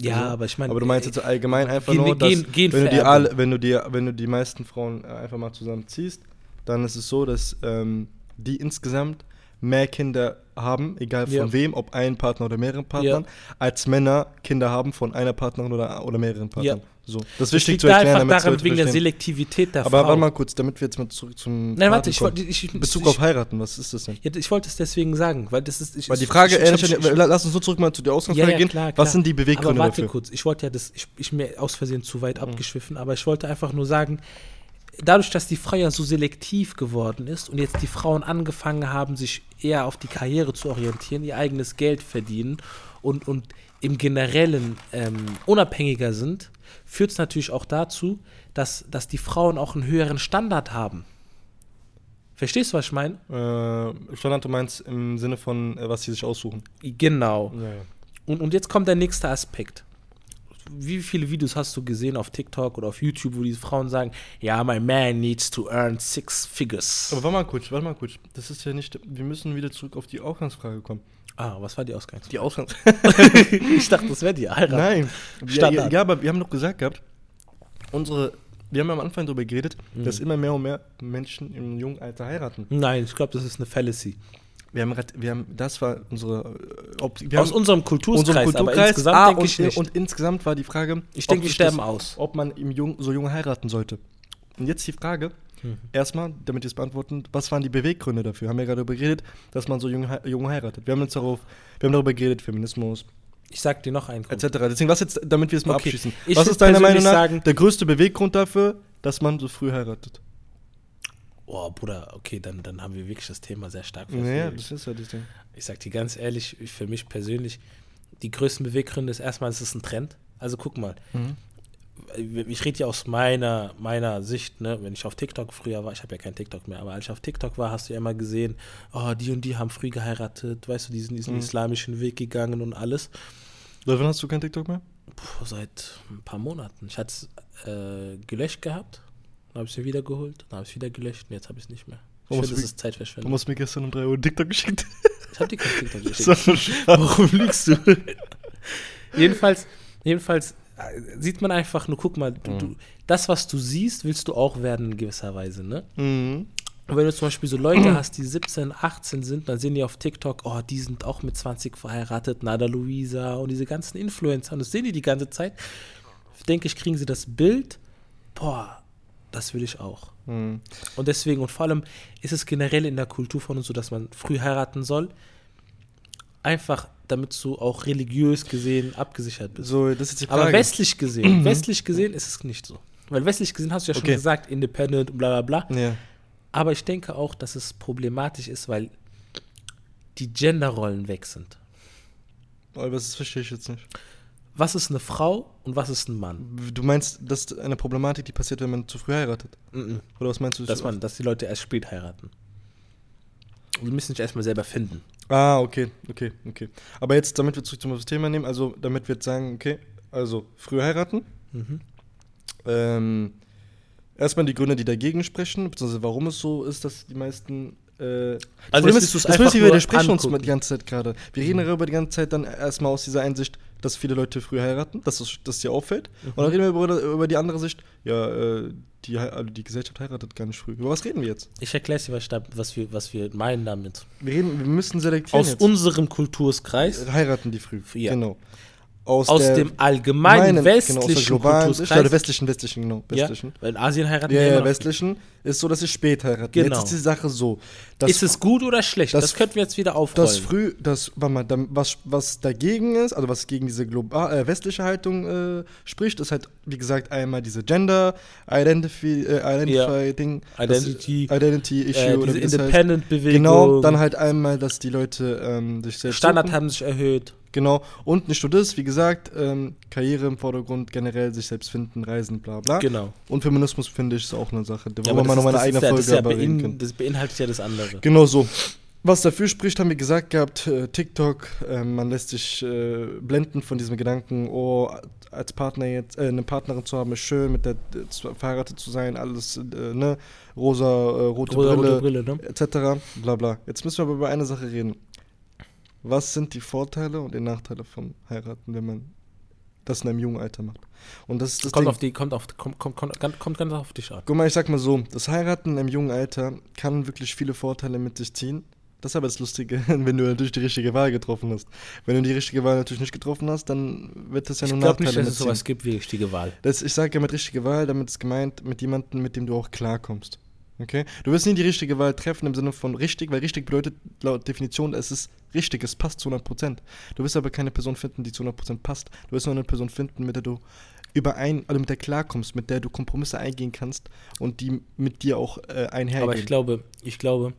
Speaker 1: Ja,
Speaker 2: Also,
Speaker 1: aber ich meine.
Speaker 2: Aber du meinst jetzt allgemein einfach
Speaker 1: Gen-
Speaker 2: nur, dass
Speaker 1: Gen-
Speaker 2: wenn, du die alle, wenn, du die, wenn du die meisten Frauen äh, einfach mal zusammenziehst, dann ist es so, dass ähm, die insgesamt mehr Kinder haben, egal von
Speaker 1: Ja.
Speaker 2: wem, ob ein Partner oder mehreren Partnern, als Männer Kinder haben von einer Partnerin oder, oder mehreren Partnern.
Speaker 1: Ja.
Speaker 2: So. Das ist wichtig zu
Speaker 1: da
Speaker 2: erklären,
Speaker 1: einfach
Speaker 2: damit
Speaker 1: daran, wegen der. Selektivität der
Speaker 2: Aber
Speaker 1: Frau.
Speaker 2: warte mal kurz, damit wir jetzt mal zurück zum
Speaker 1: Nein, warte, ich wollte. Ich, ich,
Speaker 2: Bezug
Speaker 1: ich,
Speaker 2: auf heiraten, was ist das denn?
Speaker 1: Ja, ich wollte es deswegen sagen, weil das ist.
Speaker 2: Weil die Frage, lass uns so zurück mal zu der Ausgangsfrage
Speaker 1: ja, ja,
Speaker 2: gehen.
Speaker 1: klar, klar.
Speaker 2: Was sind die Beweggründe
Speaker 1: Aber warte
Speaker 2: dafür?
Speaker 1: kurz, ich wollte ja das, ich, ich mir aus Versehen zu weit
Speaker 2: Mhm.
Speaker 1: abgeschwiffen, aber ich wollte einfach nur sagen, dadurch, dass die ja so selektiv geworden ist und jetzt die Frauen angefangen haben, sich eher auf die Karriere zu orientieren, ihr eigenes Geld verdienen und, und im Generellen ähm, unabhängiger sind, führt es natürlich auch dazu, dass, dass die Frauen auch einen höheren Standard haben. Verstehst du, was ich meine?
Speaker 2: Äh, Standard, du meinst im Sinne von, äh, was sie sich aussuchen.
Speaker 1: Genau.
Speaker 2: Ja, ja.
Speaker 1: Und, und jetzt kommt der nächste Aspekt. Wie viele Videos hast du gesehen auf TikTok oder auf YouTube, wo diese Frauen sagen, ja, my man needs to earn six figures.
Speaker 2: Aber warte mal kurz, warte mal kurz. Das ist ja nicht, wir müssen wieder zurück auf die Ausgangsfrage kommen.
Speaker 1: Ah, was war die Ausgangsfrage?
Speaker 2: Die Ausgangs... [LAUGHS]
Speaker 1: ich dachte, das wäre die Heirat.
Speaker 2: Nein. Ja, ja,
Speaker 1: Standard.
Speaker 2: ja, aber wir haben doch gesagt gehabt, unsere, wir haben am Anfang darüber geredet, dass immer mehr und mehr Menschen im jungen Alter heiraten.
Speaker 1: Nein, ich glaube, das ist eine Fallacy.
Speaker 2: Wir haben, grad- wir haben das war unsere, äh, ob,
Speaker 1: Aus unserem Kulturskreis,
Speaker 2: unserem
Speaker 1: aber
Speaker 2: Kulturkreis,
Speaker 1: insgesamt
Speaker 2: ah,
Speaker 1: denke
Speaker 2: und,
Speaker 1: ich nicht.
Speaker 2: und insgesamt war die Frage,
Speaker 1: ich
Speaker 2: ob
Speaker 1: denke, wir sterben
Speaker 2: das,
Speaker 1: aus.
Speaker 2: ob man im jung, so jung heiraten sollte. Und jetzt die Frage,
Speaker 1: Mhm.
Speaker 2: erstmal, damit wir es beantworten, was waren die Beweggründe dafür? Haben wir gerade darüber geredet, dass man so jung, jung heiratet. Wir haben uns darauf, wir haben darüber geredet, Feminismus,
Speaker 1: Ich sag dir noch einen Grund.
Speaker 2: etc. Deswegen, was jetzt, damit wir es mal
Speaker 1: Okay,
Speaker 2: abschließen.
Speaker 1: ich
Speaker 2: Was ist deiner Meinung nach
Speaker 1: sagen-
Speaker 2: der größte Beweggrund dafür, dass man so früh heiratet?
Speaker 1: Oh, Bruder, okay, dann, dann haben wir wirklich das Thema sehr stark
Speaker 2: Naja,
Speaker 1: verfolgt.
Speaker 2: das ist ja das Ding.
Speaker 1: Ich sag dir ganz ehrlich, ich- für mich persönlich, die größten Beweggründe ist erstmal, es ist ein Trend. Also guck mal,
Speaker 2: Mhm.
Speaker 1: ich rede ja aus meiner, meiner Sicht, ne, wenn ich auf TikTok früher war, ich habe ja kein TikTok mehr, aber als ich auf TikTok war, hast du ja immer gesehen, oh, die und die haben früh geheiratet, weißt du, die sind diesen
Speaker 2: Mhm.
Speaker 1: islamischen Weg gegangen und alles.
Speaker 2: Seit wann hast du kein TikTok mehr?
Speaker 1: Puh, seit ein paar Monaten. Ich hatte es äh, gelöscht gehabt, dann habe ich es mir wieder geholt, dann habe ich es wieder gelöscht und jetzt habe ich es nicht mehr. Ich finde, das
Speaker 2: du-
Speaker 1: ist
Speaker 2: Du
Speaker 1: Zeitverschwendung.
Speaker 2: hast mir gestern um 3 Uhr ein TikTok geschickt.
Speaker 1: Ich habe dir kein TikTok [LAUGHS] geschickt. Warum lügst du? jedenfalls, jedenfalls äh, sieht man einfach nur, guck mal, du, du, das, was du siehst, willst du auch werden in gewisser Weise, ne?
Speaker 2: Mhm.
Speaker 1: Und wenn du zum Beispiel so Leute hast, die 17, 18 sind, dann sehen die auf TikTok, oh, die sind auch mit 20 verheiratet, Nada Luisa und diese ganzen Influencer. Und das sehen die die ganze Zeit. Denke ich, kriegen sie das Bild, boah, das will ich auch.
Speaker 2: Mhm.
Speaker 1: Und deswegen, und vor allem ist es generell in der Kultur von uns so, dass man früh heiraten soll. Einfach, damit du auch religiös gesehen abgesichert bist.
Speaker 2: So, das ist die Frage.
Speaker 1: Aber westlich gesehen, westlich gesehen ist es nicht so. Weil westlich gesehen hast du ja schon
Speaker 2: Okay.
Speaker 1: gesagt, independent und bla bla bla.
Speaker 2: Ja.
Speaker 1: Aber ich denke auch, dass es problematisch ist, weil die Genderrollen weg sind.
Speaker 2: Aber das verstehe ich jetzt nicht.
Speaker 1: Was ist eine Frau und was ist ein Mann?
Speaker 2: Du meinst, das ist eine Problematik, die passiert, wenn man zu früh heiratet?
Speaker 1: Mhm.
Speaker 2: Oder was meinst du?
Speaker 1: Dass, man, dass die Leute erst spät heiraten. Und die müssen sich erstmal selber finden.
Speaker 2: Ah, okay, okay, okay. Aber jetzt, damit wir zurück zum Thema nehmen, also damit wir jetzt sagen, okay, also früh heiraten.
Speaker 1: Mhm.
Speaker 2: Ähm, erstmal die Gründe, die dagegen sprechen, beziehungsweise warum es so ist, dass die meisten. Äh,
Speaker 1: Also
Speaker 2: Problem ist, das müssen wir widersprechen uns die ganze Zeit gerade. Wir reden darüber die ganze Zeit dann erstmal aus dieser Einsicht, dass viele Leute früh heiraten, dass es dass dir auffällt. Und dann reden wir über, über die andere Sicht, ja, äh, die, also die Gesellschaft heiratet gar nicht früh. Über was reden wir jetzt?
Speaker 1: Ich erkläre dir, was, wir, was wir meinen damit.
Speaker 2: Wir, reden, wir müssen selektieren.
Speaker 1: Aus
Speaker 2: jetzt.
Speaker 1: unserem Kulturskreis,
Speaker 2: heiraten die früh.
Speaker 1: Ja.
Speaker 2: Genau. Aus,
Speaker 1: aus dem allgemeinen
Speaker 2: meinen- genau, aus
Speaker 1: westlichen
Speaker 2: globalen oder
Speaker 1: Kulturskreis.
Speaker 2: westlichen, westlichen, genau,
Speaker 1: ja,
Speaker 2: westlichen.
Speaker 1: weil in Asien heiraten
Speaker 2: Ja, ja,
Speaker 1: noch
Speaker 2: westlichen ist so, dass sie spät heiraten.
Speaker 1: Genau.
Speaker 2: Jetzt ist die Sache so,
Speaker 1: ist es gut oder schlecht? Das,
Speaker 2: das-
Speaker 1: könnten wir jetzt wieder aufrollen.
Speaker 2: dass früh, das, warte mal, was, was dagegen ist, also was gegen diese global, äh, westliche Haltung äh, spricht, ist halt, wie gesagt, einmal diese Gender, Identify, äh, Identify Ding,
Speaker 1: Identity,
Speaker 2: das, Identity Issue
Speaker 1: äh,
Speaker 2: oder
Speaker 1: diese
Speaker 2: wie das heißt.
Speaker 1: Independent-Bewegung.
Speaker 2: Genau, dann halt einmal, dass die Leute ähm, sich selbst
Speaker 1: Standard
Speaker 2: suchen.
Speaker 1: haben sich erhöht.
Speaker 2: Genau. Und nicht nur das, wie gesagt, ähm, Karriere im Vordergrund, generell sich selbst finden, reisen, bla bla.
Speaker 1: Genau.
Speaker 2: Und Feminismus, finde ich, ist auch eine Sache,
Speaker 1: Ja,
Speaker 2: man
Speaker 1: das,
Speaker 2: noch mal
Speaker 1: ist,
Speaker 2: eine eigene
Speaker 1: ja,
Speaker 2: Folge
Speaker 1: ja bein,
Speaker 2: können.
Speaker 1: das beinhaltet ja das andere.
Speaker 2: Genau so. Was dafür spricht, haben wir gesagt gehabt, äh, TikTok, äh, man lässt sich äh, blenden von diesem Gedanken, oh, als Partner jetzt, äh, eine Partnerin zu haben, ist schön, mit der äh, zu- verheiratet zu sein, alles, äh, ne, rosa, rote
Speaker 1: Rosa,
Speaker 2: Brille,
Speaker 1: rote Brille, ne?
Speaker 2: etc. Bla bla. Jetzt müssen wir aber über eine Sache reden. Was sind die Vorteile und die Nachteile von heiraten, wenn man das in einem jungen Alter macht? Und das ist das
Speaker 1: kommt
Speaker 2: Ding.
Speaker 1: auf die, kommt auf, kommt, kommt, kommt, ganz- kommt ganz auf dich an.
Speaker 2: Guck mal, ich sag mal so, das Heiraten im jungen Alter kann wirklich viele Vorteile mit sich ziehen. Das ist aber das Lustige, [LAUGHS] wenn du natürlich die richtige Wahl getroffen hast. Wenn du die richtige Wahl natürlich nicht getroffen hast, dann wird das ja
Speaker 1: Ich
Speaker 2: nur
Speaker 1: glaube
Speaker 2: Nachteile
Speaker 1: nicht, dass es sowas gibt wie richtige Wahl.
Speaker 2: Das, ich sage ja mit richtige Wahl, damit ist gemeint mit jemandem, mit dem du auch klarkommst. Okay? Du wirst nie die richtige Wahl treffen im Sinne von richtig, weil richtig bedeutet laut Definition, es ist richtig, es passt zu 100%. Du wirst aber keine Person finden, die zu 100% passt. Du wirst nur eine Person finden, mit der du überein, also mit der klarkommst, mit der du Kompromisse eingehen kannst und die mit dir auch äh, einhergehen.
Speaker 1: Aber ich glaube, ich glaube,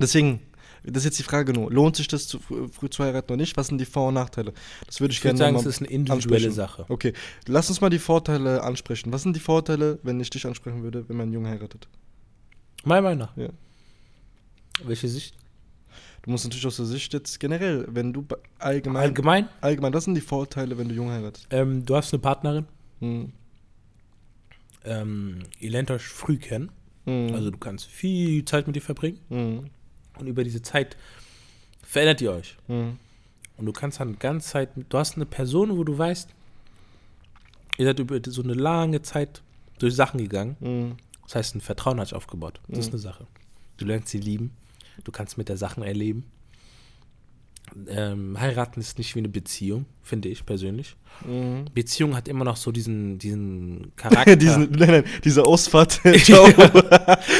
Speaker 2: Deswegen, Das ist jetzt die Frage nur. Lohnt sich das zu, früh zu heiraten oder nicht? Was sind die Vor- und Nachteile? Das würde ich,
Speaker 1: Ich würde
Speaker 2: gerne
Speaker 1: sagen, es ist eine individuelle
Speaker 2: ansprechen.
Speaker 1: Sache.
Speaker 2: Okay, lass uns mal die Vorteile ansprechen. Was sind die Vorteile, wenn ich dich ansprechen würde, wenn man Jungen heiratet?
Speaker 1: Meiner Meinung nach.
Speaker 2: Ja.
Speaker 1: Welche Sicht?
Speaker 2: Du musst natürlich aus der Sicht jetzt generell, wenn du allgemein, allgemein,
Speaker 1: Allgemein,
Speaker 2: das sind die Vorteile, wenn du Jungen heiratest.
Speaker 1: ähm, du hast eine Partnerin,
Speaker 2: Hm.
Speaker 1: ähm, ihr lernt euch früh kennen.
Speaker 2: Hm.
Speaker 1: Also du kannst viel Zeit mit ihr verbringen.
Speaker 2: Hm.
Speaker 1: Und über diese Zeit verändert ihr euch.
Speaker 2: Hm.
Speaker 1: Und du kannst dann ganz Zeit, du hast eine Person, wo du weißt, ihr seid über so eine lange Zeit durch Sachen gegangen. Das heißt, ein Vertrauen hat sich aufgebaut. Das ist
Speaker 2: Mhm.
Speaker 1: eine Sache. Du lernst sie lieben. Du kannst mit der Sachen erleben. Ähm, heiraten ist nicht wie eine Beziehung, finde ich persönlich.
Speaker 2: Hm.
Speaker 1: Beziehung hat immer noch so diesen, diesen [LAUGHS] Charakter.
Speaker 2: Diesen, nein, nein, diese Ausfahrt. [LAUGHS] [LAUGHS] Ciao. das,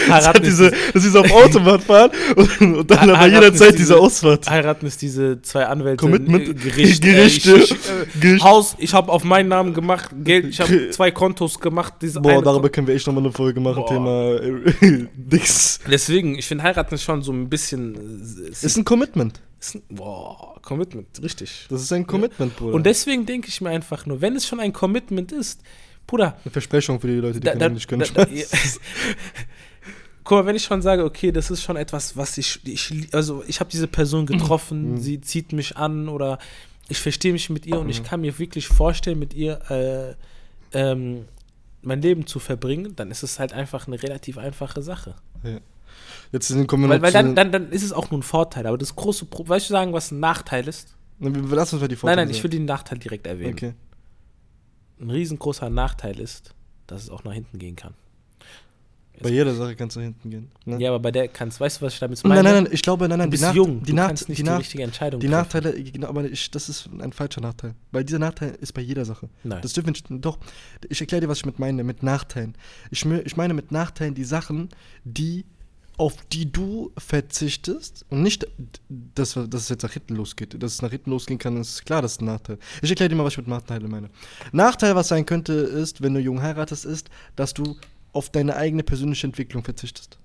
Speaker 1: Heiraten
Speaker 2: hat
Speaker 1: ist
Speaker 2: diese, dass sie so auf Autobahn fahren und, und dann aber
Speaker 1: ist
Speaker 2: jederzeit
Speaker 1: diese-
Speaker 2: diese Ausfahrt.
Speaker 1: Heiraten ist diese zwei Anwälte,
Speaker 2: Commitment,
Speaker 1: äh, Gericht,
Speaker 2: Gerichte,
Speaker 1: äh, ich, ich,
Speaker 2: Gericht.
Speaker 1: äh, Haus, ich habe auf meinen Namen gemacht, Geld, ich habe zwei Kontos gemacht. Diese
Speaker 2: Boah, darüber können wir echt nochmal eine Folge machen,
Speaker 1: Boah.
Speaker 2: Thema äh, Dix.
Speaker 1: Deswegen, ich finde heiraten ist schon so ein bisschen. äh,
Speaker 2: Ist ein Commitment.
Speaker 1: Ist ein boah, Commitment, richtig.
Speaker 2: Das ist ein Commitment, Bruder.
Speaker 1: Und deswegen denke ich mir einfach nur, wenn es schon ein Commitment ist, Bruder,
Speaker 2: eine Versprechung für die Leute, die
Speaker 1: da, da,
Speaker 2: Englisch können.
Speaker 1: da, da, [LAUGHS] ja. Guck mal, wenn ich schon sage, okay, das ist schon etwas, was ich, ich also ich habe diese Person getroffen,
Speaker 2: Mhm.
Speaker 1: sie zieht mich an oder ich verstehe mich mit ihr und ich
Speaker 2: Mhm.
Speaker 1: kann mir wirklich vorstellen, mit ihr äh, ähm, mein Leben zu verbringen, dann ist es halt einfach eine relativ einfache Sache.
Speaker 2: Jetzt sind- kommen wir
Speaker 1: Weil, weil dann, dann, dann ist es auch nur ein Vorteil, aber das große Pro weißt du sagen, was ein Nachteil ist?
Speaker 2: Lass uns mal die
Speaker 1: Nein,
Speaker 2: Vorteile
Speaker 1: nein, ich will den Nachteil direkt erwähnen.
Speaker 2: Okay.
Speaker 1: Ein riesengroßer Nachteil ist, dass es auch nach hinten gehen kann.
Speaker 2: Bei jeder Sache kannst du hinten gehen. Ne?
Speaker 1: Ja, aber bei der kannst, weißt du, was ich damit meine?
Speaker 2: Nein, nein, nein, ich glaube, nein, nein,
Speaker 1: du bist
Speaker 2: die,
Speaker 1: jung,
Speaker 2: die,
Speaker 1: du kannst nicht
Speaker 2: die,
Speaker 1: die, richtige Entscheidung
Speaker 2: die
Speaker 1: treffen.
Speaker 2: Nachteile, genau, aber ich, das ist ein falscher Nachteil. Weil dieser Nachteil ist bei jeder Sache.
Speaker 1: Nein.
Speaker 2: Das dürfen wir nicht, doch, ich erkläre dir, was ich mit meine, mit Nachteilen. Ich, ich meine mit Nachteilen die Sachen, die, auf die du verzichtest und nicht, dass, dass es jetzt nach hinten losgeht. Dass es nach hinten losgehen kann, ist klar, das ist ein Nachteil. Ich erkläre dir mal, was ich mit Nachteilen meine. Nachteil, was sein könnte, ist, wenn du jung heiratest, ist, dass du auf deine eigene persönliche Entwicklung verzichtest.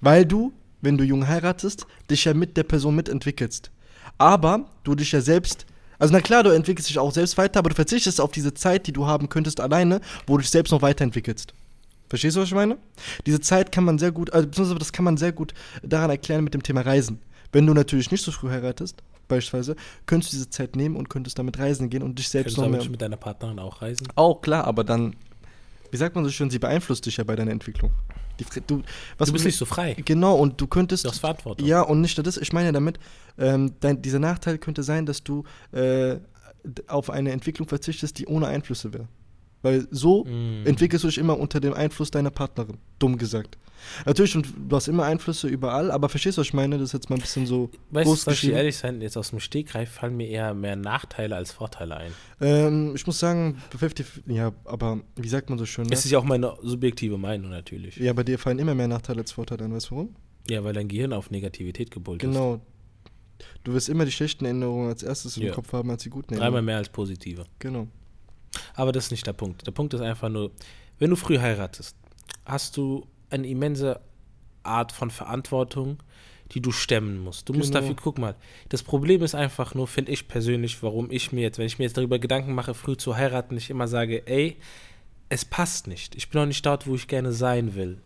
Speaker 2: Weil du, wenn du jung heiratest, dich ja mit der Person mitentwickelst. Aber du dich ja selbst. Also na klar, du entwickelst dich auch selbst weiter, aber du verzichtest auf diese Zeit, die du haben könntest alleine, wo du dich selbst noch weiterentwickelst. Verstehst du, was ich meine? Diese Zeit kann man sehr gut, also beziehungsweise das kann man sehr gut daran erklären mit dem Thema Reisen. Wenn du natürlich nicht so früh heiratest, beispielsweise, könntest du diese Zeit nehmen und könntest damit reisen gehen und dich selbst
Speaker 1: Könntest du
Speaker 2: noch mehr.
Speaker 1: mit deiner Partnerin auch reisen?
Speaker 2: Auch klar, aber dann, wie sagt man so schön, sie beeinflusst dich ja bei deiner Entwicklung. Die, du, was
Speaker 1: du bist nicht so frei.
Speaker 2: Genau, und du könntest.
Speaker 1: Du hast Verantwortung.
Speaker 2: Ja, und nicht nur das, ich meine ja damit, ähm, dein, dieser Nachteil könnte sein, dass du äh, auf eine Entwicklung verzichtest, die ohne Einflüsse wäre. Weil so
Speaker 1: Mm.
Speaker 2: entwickelst du dich immer unter dem Einfluss deiner Partnerin, dumm gesagt. Natürlich, und du hast immer Einflüsse überall, aber verstehst du, was ich meine? Das ist jetzt mal ein bisschen so
Speaker 1: Weißt du, soll ich ehrlich sein, jetzt aus dem Stegreif fallen mir eher mehr Nachteile als Vorteile ein.
Speaker 2: Ähm, ich muss sagen, 50, ja, aber wie sagt man so schön? Ne?
Speaker 1: Es ist ja auch meine subjektive Meinung natürlich. Ja,
Speaker 2: Ja, bei dir fallen immer mehr Nachteile als Vorteile an, weißt du warum?
Speaker 1: weil dein Gehirn auf Negativität gepolt ist.
Speaker 2: Genau. Du wirst immer die schlechten Erinnerungen als erstes im
Speaker 1: Ja.
Speaker 2: Kopf haben als die guten
Speaker 1: Dreimal
Speaker 2: Erinnerungen.
Speaker 1: mehr als positive.
Speaker 2: Genau.
Speaker 1: Aber das ist nicht der Punkt. Der Punkt ist einfach nur, wenn du früh heiratest, hast du eine immense Art von Verantwortung, die du stemmen musst. Du musst
Speaker 2: Genau.
Speaker 1: dafür, guck mal, das Problem ist einfach nur, finde ich persönlich, warum ich mir jetzt, wenn ich mir jetzt darüber Gedanken mache, früh zu heiraten, ich immer sage, ey, es passt nicht. Ich bin noch nicht dort, wo ich gerne sein will.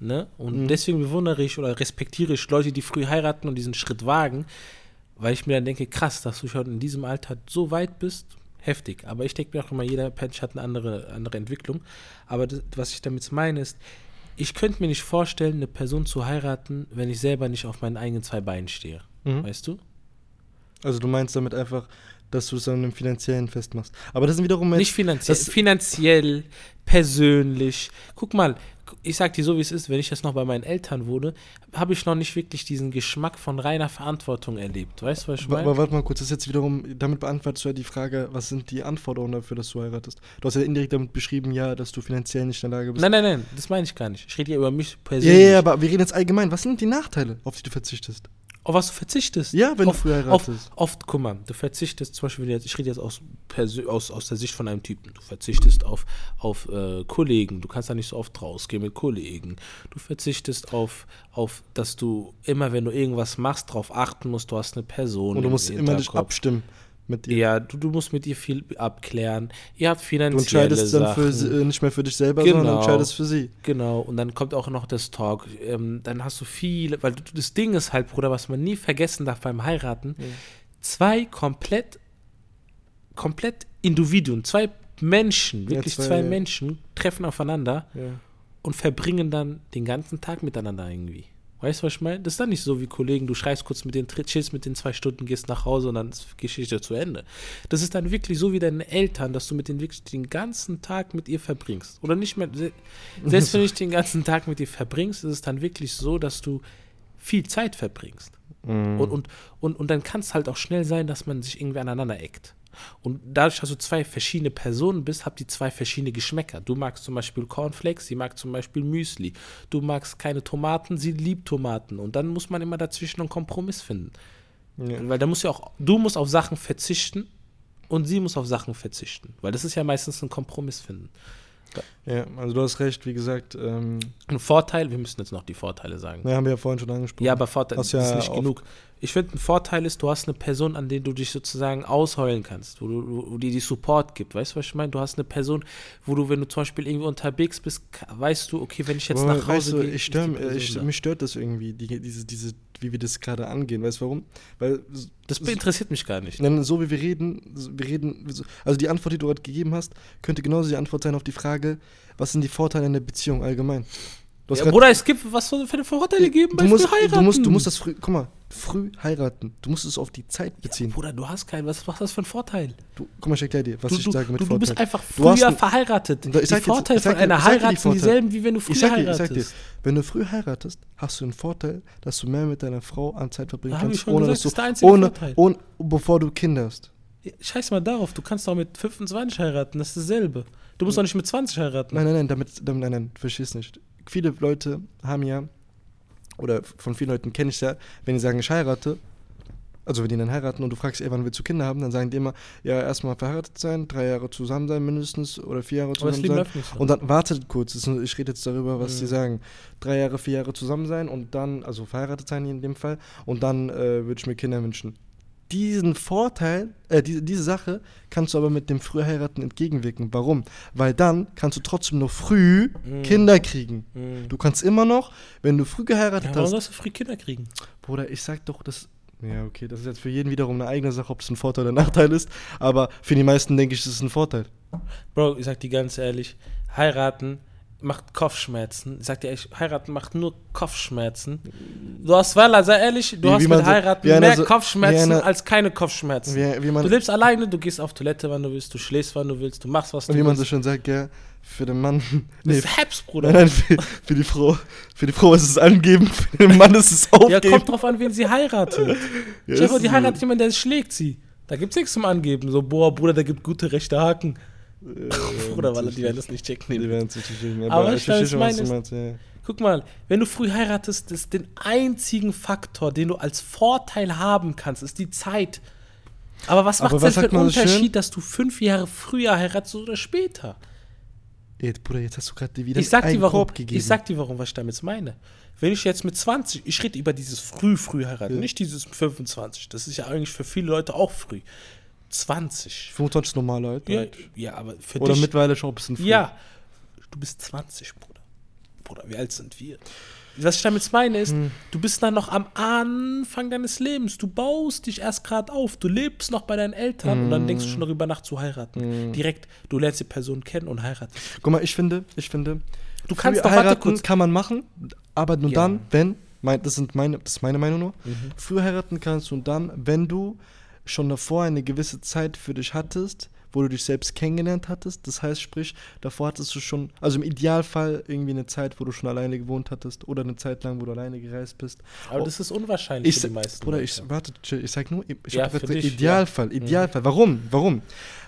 Speaker 1: Ne? Und
Speaker 2: Mhm.
Speaker 1: deswegen bewundere ich oder respektiere ich Leute, die früh heiraten und diesen Schritt wagen, weil ich mir dann denke, krass, dass du schon in diesem Alter so weit bist, heftig. Aber ich denke mir auch immer, jeder Mensch hat eine andere, andere Entwicklung. Aber das, was ich damit meine ist, ich könnte mir nicht vorstellen, eine Person zu heiraten, wenn ich selber nicht auf meinen eigenen zwei Beinen stehe.
Speaker 2: Mhm.
Speaker 1: Weißt du?
Speaker 2: Also du meinst damit einfach, dass du es an einem finanziellen festmachst. Aber das sind wiederum
Speaker 1: Nicht finanziell,
Speaker 2: das-
Speaker 1: finanziell, persönlich. Guck mal, ich sag dir so, wie es ist, wenn ich jetzt noch bei meinen Eltern wohne, habe ich noch nicht wirklich diesen Geschmack von reiner Verantwortung erlebt. Weißt du, was ich meine?
Speaker 2: aber warte mal kurz, das ist jetzt wiederum, damit beantwortest du ja die Frage, was sind die Anforderungen dafür, dass du heiratest? Du hast ja indirekt damit beschrieben, ja, dass du finanziell nicht in der Lage bist.
Speaker 1: Nein, nein, nein, das meine ich gar nicht. Ich rede ja über mich persönlich.
Speaker 2: ja, ja, aber wir reden jetzt allgemein. Was sind die Nachteile, auf die du verzichtest?
Speaker 1: Auf was du verzichtest.
Speaker 2: Ja, wenn
Speaker 1: auf,
Speaker 2: du früh heiratest.
Speaker 1: Auf, oft, guck mal, du verzichtest, zum Beispiel, wenn du jetzt, ich rede jetzt aus, aus, aus der Sicht von einem Typen, du verzichtest auf, auf äh, Kollegen, du kannst da nicht so oft rausgehen mit Kollegen, du verzichtest auf, auf, dass du immer, wenn du irgendwas machst, darauf achten musst, du hast eine Person.
Speaker 2: Und du musst immer dich abstimmen mit ihr.
Speaker 1: Ja, du, du musst mit ihr viel abklären. Ihr habt
Speaker 2: Du
Speaker 1: finanzielle
Speaker 2: entscheidest dann für,
Speaker 1: Sachen.
Speaker 2: sie- äh, nicht mehr für dich selber, sondern
Speaker 1: Genau.
Speaker 2: du entscheidest für sie.
Speaker 1: Genau, und dann kommt auch noch das Talk. Ähm, dann hast du viele, weil du, das Ding ist halt, Bruder, was man nie vergessen darf beim Heiraten, zwei komplett, komplett Individuen, zwei Menschen,
Speaker 2: Ja,
Speaker 1: wirklich
Speaker 2: zwei,
Speaker 1: zwei,
Speaker 2: ja.
Speaker 1: Menschen treffen aufeinander
Speaker 2: Ja.
Speaker 1: und verbringen dann den ganzen Tag miteinander irgendwie. Weißt du, was ich meine? Das ist dann nicht so wie Kollegen, du schreibst kurz mit denen, tritt- chillst mit den zwei Stunden, gehst nach Hause und dann ist die Geschichte zu Ende. Das ist dann wirklich so wie deine Eltern, dass du mit denen wirklich den ganzen Tag mit ihr verbringst. Oder nicht mehr, se- selbst wenn du nicht den ganzen Tag mit ihr verbringst, ist es dann wirklich so, dass du viel Zeit verbringst.
Speaker 2: Mhm.
Speaker 1: Und, und, und, und dann kann es halt auch schnell sein, dass man sich irgendwie aneinander eckt. Und dadurch, dass du zwei verschiedene Personen bist, habt ihr zwei verschiedene Geschmäcker. Du magst zum Beispiel Cornflakes, sie mag zum Beispiel Müsli. Du magst keine Tomaten, sie liebt Tomaten. Und dann muss man immer dazwischen einen Kompromiss finden.
Speaker 2: Ja.
Speaker 1: Weil da muss ja auch, du musst auf Sachen verzichten und sie muss auf Sachen verzichten. Weil das ist ja meistens ein Kompromiss finden.
Speaker 2: Ja, also du hast recht, wie gesagt, ähm,
Speaker 1: Ein Vorteil, wir müssen jetzt noch die Vorteile sagen.
Speaker 2: na, haben wir ja vorhin schon angesprochen.
Speaker 1: Ja, aber Vorteil
Speaker 2: Hast
Speaker 1: ist
Speaker 2: ja
Speaker 1: nicht genug. Ich finde, ein Vorteil ist, du hast eine Person, an der du dich sozusagen ausheulen kannst, wo, du, wo die dir Support gibt. Weißt du, was ich meine? Du hast eine Person, wo du, wenn du zum Beispiel irgendwie unterwegs bist, weißt du, okay, wenn ich jetzt
Speaker 2: Aber
Speaker 1: nach
Speaker 2: weißt
Speaker 1: Hause
Speaker 2: du,
Speaker 1: gehe,
Speaker 2: ich stör,
Speaker 1: die
Speaker 2: ich, mich stört das irgendwie, die, diese, diese, wie wir das gerade angehen. Weißt du warum? Weil
Speaker 1: Das interessiert mich gar nicht.
Speaker 2: Denn so wie wir reden, wir reden, so- also die Antwort, die du gerade gegeben hast, könnte genauso die Antwort sein auf die Frage, was sind die Vorteile in der Beziehung allgemein? Du hast
Speaker 1: Ja, Bruder, es gibt, was soll für eine Vorteile geben
Speaker 2: du musst,
Speaker 1: früh heiraten?
Speaker 2: du musst, du musst das früh, guck mal, früh heiraten. Du musst es auf die Zeit beziehen.
Speaker 1: Bruder, du hast keinen, was, was ist das für ein Vorteil?
Speaker 2: Du, guck mal, ich erklär dir, was
Speaker 1: Du,
Speaker 2: ich
Speaker 1: du,
Speaker 2: sage mit
Speaker 1: du, du bist
Speaker 2: Vorteil.
Speaker 1: einfach
Speaker 2: Du hast
Speaker 1: früher
Speaker 2: ein-
Speaker 1: verheiratet.
Speaker 2: Ich
Speaker 1: Die
Speaker 2: jetzt-
Speaker 1: Vorteile
Speaker 2: ich
Speaker 1: von
Speaker 2: dir-
Speaker 1: einer Heirat sind dieselben, wie wenn du früh
Speaker 2: Ich sag, dir, ich
Speaker 1: heiratest.
Speaker 2: sag dir, wenn du früh heiratest, hast du einen Vorteil, dass du mehr mit deiner Frau an Zeit verbringen
Speaker 1: ich
Speaker 2: kannst, ohne
Speaker 1: gesagt,
Speaker 2: dass du, ohne,
Speaker 1: Vorteil.
Speaker 2: ohne, bevor du Kinder hast.
Speaker 1: Scheiß mal darauf, du kannst doch mit 25 heiraten, das ist dasselbe. Du musst doch nicht mit 20 heiraten.
Speaker 2: Nein, nein, nein, damit, damit nein, nein, du verstehst nicht. Viele Leute haben ja, oder von vielen Leuten kenne ich es ja, wenn die sagen, ich heirate, also wenn die dann heiraten und du fragst, ey, wann willst du Kinder haben, dann sagen die immer, ja, erstmal verheiratet sein, drei Jahre zusammen sein mindestens oder vier Jahre zusammen sein.
Speaker 1: so.
Speaker 2: Und dann wartet kurz, ich rede jetzt darüber, was
Speaker 1: Mhm.
Speaker 2: die sagen. Drei Jahre, vier Jahre zusammen sein und dann, also verheiratet sein in dem Fall, und dann äh, würde ich mir Kinder wünschen. Diesen Vorteil, äh, diese, diese Sache kannst du aber mit dem Frühheiraten entgegenwirken. Warum? Weil dann kannst du trotzdem noch früh
Speaker 1: Mhm.
Speaker 2: Kinder kriegen.
Speaker 1: Mhm.
Speaker 2: Du kannst immer noch, wenn du früh geheiratet
Speaker 1: ja, warum
Speaker 2: hast.
Speaker 1: sollst du früh Kinder kriegen?
Speaker 2: Bruder, ich sag doch, das. Ja, okay, das ist jetzt für jeden wiederum eine eigene Sache, ob es ein Vorteil oder ein Nachteil ist. Aber für die meisten denke ich, es ist ein Vorteil.
Speaker 1: Bro, ich sag dir ganz ehrlich, heiraten macht Kopfschmerzen. Ich sag dir ehrlich, heiraten macht nur Kopfschmerzen. Du hast, Walla, sei ehrlich, du
Speaker 2: Wie-
Speaker 1: hast
Speaker 2: wie
Speaker 1: mit
Speaker 2: so-
Speaker 1: heiraten
Speaker 2: einer
Speaker 1: mehr
Speaker 2: so-
Speaker 1: Kopfschmerzen
Speaker 2: wie einer-
Speaker 1: als keine Kopfschmerzen.
Speaker 2: Wie, wie man,
Speaker 1: du lebst alleine, du gehst auf Toilette, wann du willst, du schläfst, wann du willst, du machst, was du
Speaker 2: wie man so
Speaker 1: willst.
Speaker 2: schön sagt, ja, für den Mann.
Speaker 1: Das
Speaker 2: Nee,
Speaker 1: ist Heps, Bruder.
Speaker 2: nein, nein, für, für die Frau. Für die Frau ist es angeben, für den Mann ist es
Speaker 1: Ja,
Speaker 2: aufgeben.
Speaker 1: kommt drauf an, wen sie heiratet. [LAUGHS]
Speaker 2: Ja,
Speaker 1: Stell die
Speaker 2: so.
Speaker 1: heiratet jemanden, der schlägt sie. Da gibt's nichts zum Angeben. So, boah, Bruder, der gibt gute rechte Haken.
Speaker 2: Ja,
Speaker 1: Bruder, weil die werden das nicht checken.
Speaker 2: Die werden es nicht checken.
Speaker 1: Aber
Speaker 2: Aber
Speaker 1: ich
Speaker 2: verstehe schon, was du meinst. Ja.
Speaker 1: Guck mal, wenn du früh heiratest, ist den einzigen Faktor, den du als Vorteil haben kannst, ist die Zeit. Aber was macht
Speaker 2: was
Speaker 1: denn für einen
Speaker 2: so schön?
Speaker 1: Unterschied, dass du fünf Jahre früher heiratest oder später?
Speaker 2: Ey, Bruder, jetzt hast du gerade wieder
Speaker 1: Ich sag dir
Speaker 2: einen
Speaker 1: warum.
Speaker 2: Korb gegeben.
Speaker 1: Ich sag dir warum, was ich damit meine. Wenn ich jetzt mit 20, ich rede über dieses früh, früh heiraten,
Speaker 2: Ja.
Speaker 1: nicht dieses 25. Das ist ja eigentlich für viele Leute auch früh. 20.
Speaker 2: 25 ist normal, Alter.
Speaker 1: Ja, ja aber für
Speaker 2: Oder
Speaker 1: dich.
Speaker 2: mittlerweile schon ein bisschen früh.
Speaker 1: Ja, du bist 20, Bruder. Bruder, wie alt sind wir? Was ich damit meine ist,
Speaker 2: Hm.
Speaker 1: du bist dann noch am Anfang deines Lebens. Du baust dich erst gerade auf. Du lebst noch bei deinen Eltern und dann denkst du
Speaker 2: Hm.
Speaker 1: schon darüber nach zu heiraten. Direkt, du lernst die Person kennen und heiratest.
Speaker 2: Guck mal, ich finde, ich finde,
Speaker 1: Du kannst doch,
Speaker 2: heiraten
Speaker 1: kurz.
Speaker 2: kann man machen, aber nur
Speaker 1: Ja.
Speaker 2: dann, wenn, mein, das, sind meine, das ist meine Meinung nur,
Speaker 1: Mhm.
Speaker 2: früh heiraten kannst du dann, wenn du schon davor eine gewisse Zeit für dich hattest, wo du dich selbst kennengelernt hattest. Das heißt, sprich, davor hattest du schon, also im Idealfall irgendwie eine Zeit, wo du schon alleine gewohnt hattest oder eine Zeit lang, wo du alleine gereist bist.
Speaker 1: Aber
Speaker 2: Oh.
Speaker 1: das ist unwahrscheinlich
Speaker 2: Ich,
Speaker 1: für die meisten.
Speaker 2: Bruder, ich, warte, ich sag nur, ich
Speaker 1: Ja,
Speaker 2: hab gesagt,
Speaker 1: dich,
Speaker 2: Idealfall, Idealfall. Warum? Warum?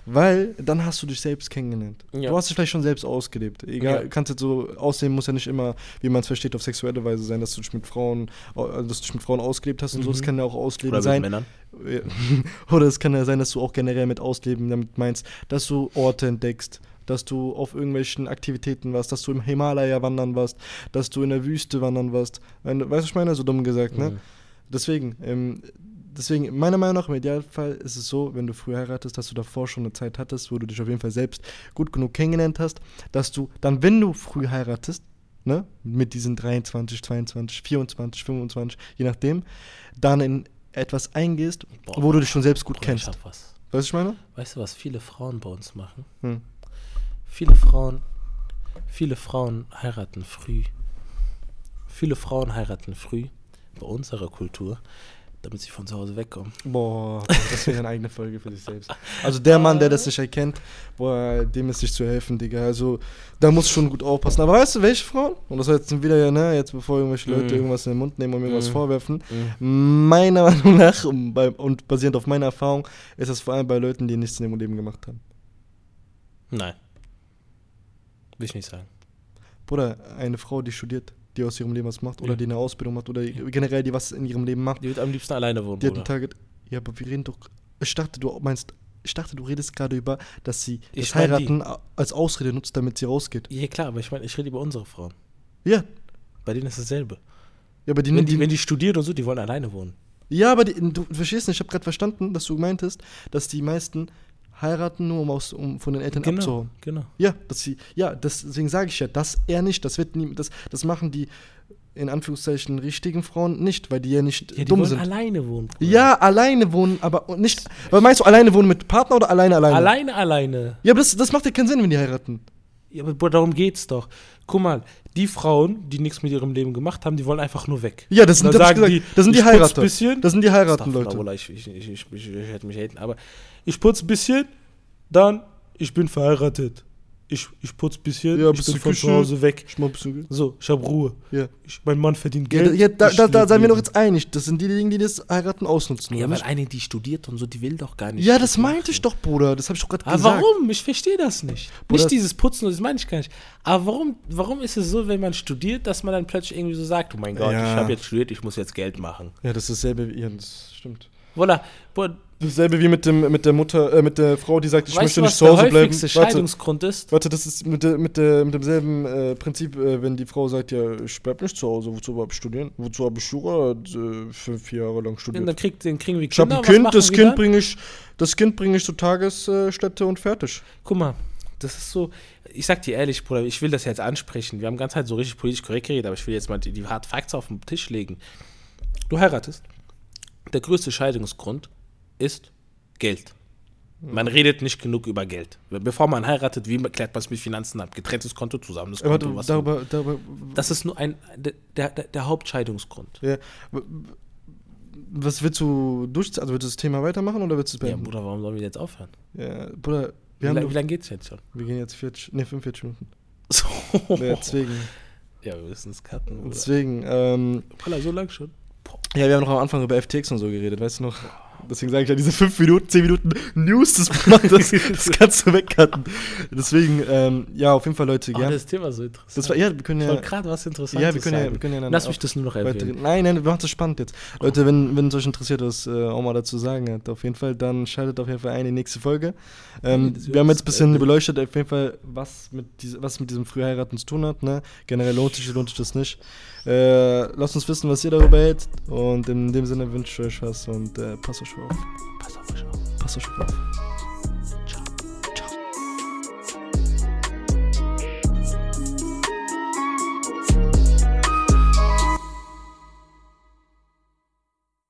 Speaker 2: Weil dann hast du dich selbst kennengelernt.
Speaker 1: Ja.
Speaker 2: Du hast dich vielleicht schon selbst ausgelebt. Egal,
Speaker 1: Ja.
Speaker 2: kannst jetzt so aussehen, muss ja nicht immer, wie man es versteht, auf sexuelle Weise sein, dass du dich mit Frauen, äh, dass du dich mit Frauen ausgelebt hast und so.
Speaker 1: Mhm.
Speaker 2: Das kann ja auch Ausleben
Speaker 1: Oder mit
Speaker 2: sein.
Speaker 1: Männern.
Speaker 2: Ja. [LAUGHS] Oder es kann ja sein, dass du auch generell mit Ausleben damit meinst, dass du Orte entdeckst, dass du auf irgendwelchen Aktivitäten warst, dass du im Himalaya wandern warst, dass du in der Wüste wandern warst. Weißt du, was ich meine? So dumm gesagt, ne?
Speaker 1: Mhm.
Speaker 2: Deswegen, ähm, deswegen, meiner Meinung nach, im Idealfall ist es so, wenn du früh heiratest, dass du davor schon eine Zeit hattest, wo du dich auf jeden Fall selbst gut genug kennengelernt hast, dass du dann, wenn du früh heiratest, ne, mit diesen 23, 22, 24, 25, je nachdem, dann in etwas eingehst,
Speaker 1: Boah,
Speaker 2: wo du dich schon selbst gut
Speaker 1: Bruder,
Speaker 2: kennst.
Speaker 1: Ich hab was.
Speaker 2: Weißt du, was ich meine?
Speaker 1: Weißt du, was viele Frauen bei uns machen?
Speaker 2: Hm.
Speaker 1: Viele Frauen, viele Frauen heiraten früh. Viele Frauen heiraten früh bei unserer Kultur, damit sie von zu Hause wegkommen.
Speaker 2: Boah, [LAUGHS] das wäre eine eigene Folge für sich selbst. Also der Mann, der das nicht erkennt, boah, dem ist nicht zu helfen, Digga. Also da muss schon gut aufpassen. Aber weißt du, welche Frauen? Und das jetzt wieder, ne, jetzt bevor irgendwelche Leute
Speaker 1: Mhm.
Speaker 2: irgendwas in den Mund nehmen und mir irgendwas
Speaker 1: Mhm.
Speaker 2: vorwerfen. Meiner [LAUGHS] Meinung nach und, bei, und basierend auf meiner Erfahrung ist das vor allem bei Leuten, die nichts in ihrem Leben gemacht haben.
Speaker 1: Nein. Will ich nicht sagen.
Speaker 2: Bruder, eine Frau, die studiert, die aus ihrem Leben was macht oder
Speaker 1: Ja.
Speaker 2: die eine Ausbildung macht oder generell die was in ihrem Leben macht,
Speaker 1: Die wird am liebsten alleine wohnen,
Speaker 2: die hat einen. Target. Ja, aber wir reden doch. Ich dachte, du meinst, ich dachte, du redest gerade über, dass sie
Speaker 1: Ich
Speaker 2: das
Speaker 1: mein die.
Speaker 2: Heiraten als Ausrede nutzt, damit sie rausgeht.
Speaker 1: Ja, klar, aber ich meine, ich rede über unsere Frauen.
Speaker 2: Ja,
Speaker 1: Bei denen ist dasselbe.
Speaker 2: ja, aber die,
Speaker 1: Wenn
Speaker 2: die,
Speaker 1: die, wenn die studieren und so, die wollen alleine wohnen.
Speaker 2: ja, aber die, du verstehst nicht. Ich habe gerade verstanden, dass du meintest, dass die meisten heiraten nur um, aus, um von den Eltern
Speaker 1: Genau,
Speaker 2: abzuhauen.
Speaker 1: genau.
Speaker 2: Ja, dass sie, ja, das, deswegen sage ich ja, das er nicht, das wird nie, das, das machen die in Anführungszeichen richtigen Frauen nicht, weil die ja nicht
Speaker 1: Ja, die
Speaker 2: dumm sind.
Speaker 1: alleine wohnen. Bruder.
Speaker 2: Ja, alleine wohnen, aber nicht. Weil meinst du alleine wohnen mit Partner oder alleine alleine?
Speaker 1: Alleine, alleine.
Speaker 2: Ja, aber das, das macht ja keinen Sinn, wenn die heiraten.
Speaker 1: Ja, aber Bruder, darum geht's doch. Guck mal, die Frauen, die nichts mit ihrem Leben gemacht haben, die wollen einfach nur weg.
Speaker 2: Ja, das sind, das
Speaker 1: die,
Speaker 2: das sind die Heirater.
Speaker 1: bisschen.
Speaker 2: Das sind die Heiraten, Leute.
Speaker 1: Ich, ich, ich, ich, ich, ich hätte mich haten, aber ich putze ein bisschen, dann ich bin verheiratet. Ich, ich putze ein bisschen,
Speaker 2: Ja,
Speaker 1: ich
Speaker 2: bisschen
Speaker 1: bin von
Speaker 2: Küche.
Speaker 1: zu Hause weg.
Speaker 2: Ich mach ein bisschen.
Speaker 1: So, ich habe Ruhe.
Speaker 2: Ja.
Speaker 1: Ich, mein Mann verdient Geld.
Speaker 2: da, ja, da, da, da seien wir doch jetzt einig. Das sind diejenigen, die das Heiraten ausnutzen.
Speaker 1: Ja, weil
Speaker 2: nicht?
Speaker 1: eine, die studiert und so, die will doch gar nicht.
Speaker 2: ja, das
Speaker 1: machen.
Speaker 2: meinte ich doch, Bruder. Das habe ich doch gerade
Speaker 1: Aber
Speaker 2: gesagt.
Speaker 1: warum? Ich verstehe das nicht.
Speaker 2: Bruder,
Speaker 1: nicht dieses Putzen, das meine ich gar nicht. Aber warum, warum ist es so, wenn man studiert, dass man dann plötzlich irgendwie so sagt, oh mein Gott,
Speaker 2: Ja.
Speaker 1: ich habe jetzt studiert, ich muss jetzt Geld machen.
Speaker 2: Ja, das ist dasselbe wie. Ja, das stimmt.
Speaker 1: Voilà. Boah,
Speaker 2: Dasselbe wie mit, dem, mit der Mutter, äh, mit der Frau, die sagt, ich
Speaker 1: weißt
Speaker 2: möchte
Speaker 1: du,
Speaker 2: nicht zu
Speaker 1: der
Speaker 2: Hause bleiben. Warte,
Speaker 1: Scheidungsgrund ist?
Speaker 2: warte, das ist mit, der, mit, der, mit demselben äh, Prinzip, äh, wenn die Frau sagt, ja, ich bleib nicht zu Hause, wozu habe ich studieren? Wozu habe ich Jura äh, fünf Jahre lang studiert?
Speaker 1: dann kriegt, den kriegen wir
Speaker 2: Ich habe
Speaker 1: Kinder.
Speaker 2: ein Kind, das Kind bringe ich, das Kind bringe ich zur Tagesstätte und fertig.
Speaker 1: Guck mal, das ist so, ich sag dir ehrlich, Bruder, ich will das jetzt ansprechen. Wir haben ganz halt so richtig politisch korrekt geredet, aber ich will jetzt mal die, die Hard Facts auf den Tisch legen. Du heiratest. Der größte Scheidungsgrund ist Geld. Man redet nicht genug über Geld. Bevor man heiratet, wie klärt man es mit Finanzen ab? Getrenntes Konto, zusammen das
Speaker 2: Aber
Speaker 1: Konto, was
Speaker 2: darüber, darüber,
Speaker 1: Das ist nur ein der, der, der Hauptscheidungsgrund.
Speaker 2: ja, was willst du durchziehen? Also willst du das Thema weitermachen oder willst du es
Speaker 1: Ja,
Speaker 2: beenden?
Speaker 1: Bruder, warum sollen wir jetzt aufhören?
Speaker 2: Ja, Bruder,
Speaker 1: Wie,
Speaker 2: wir, haben
Speaker 1: lang, wie lange geht's jetzt schon?
Speaker 2: wir gehen jetzt 40, nee, 45 Minuten.
Speaker 1: So.
Speaker 2: Ja, deswegen,
Speaker 1: Ja, wir müssen es cutten. Bruder.
Speaker 2: deswegen, ähm,
Speaker 1: Bruder, so lang schon.
Speaker 2: ja, wir haben noch am Anfang über FTX und so geredet, weißt du noch? Deswegen sage ich ja, diese 5 Minuten, 10 Minuten News, das, [LAUGHS] das, das kannst du wegcutten. Deswegen, ähm, ja, auf jeden Fall, Leute,
Speaker 1: Oh,
Speaker 2: ja.
Speaker 1: das Thema so interessant.
Speaker 2: Das war, ja, wir können ja,
Speaker 1: gerade was Interessantes
Speaker 2: ja, wir können ja, wir können ja
Speaker 1: Lass mich das nur noch erwähnen.
Speaker 2: nein, nein, wir machen das spannend jetzt. Leute, wenn, wenn es euch interessiert, was äh, Oma dazu sagen hat, auf jeden Fall, dann schaltet auf jeden Fall ein in die nächste Folge. Ähm, wir haben jetzt ein bisschen beleuchtet, auf jeden Fall, was mit, diese, was mit diesem Frühheiraten zu tun hat. Ne? Generell lohnt sich, lohnt sich das nicht. Äh, lasst uns wissen, was ihr darüber hält. Und in dem Sinne wünsche ich euch was und äh, passt euch auf.
Speaker 1: Pass auf euch auf.
Speaker 2: Passt euch auf.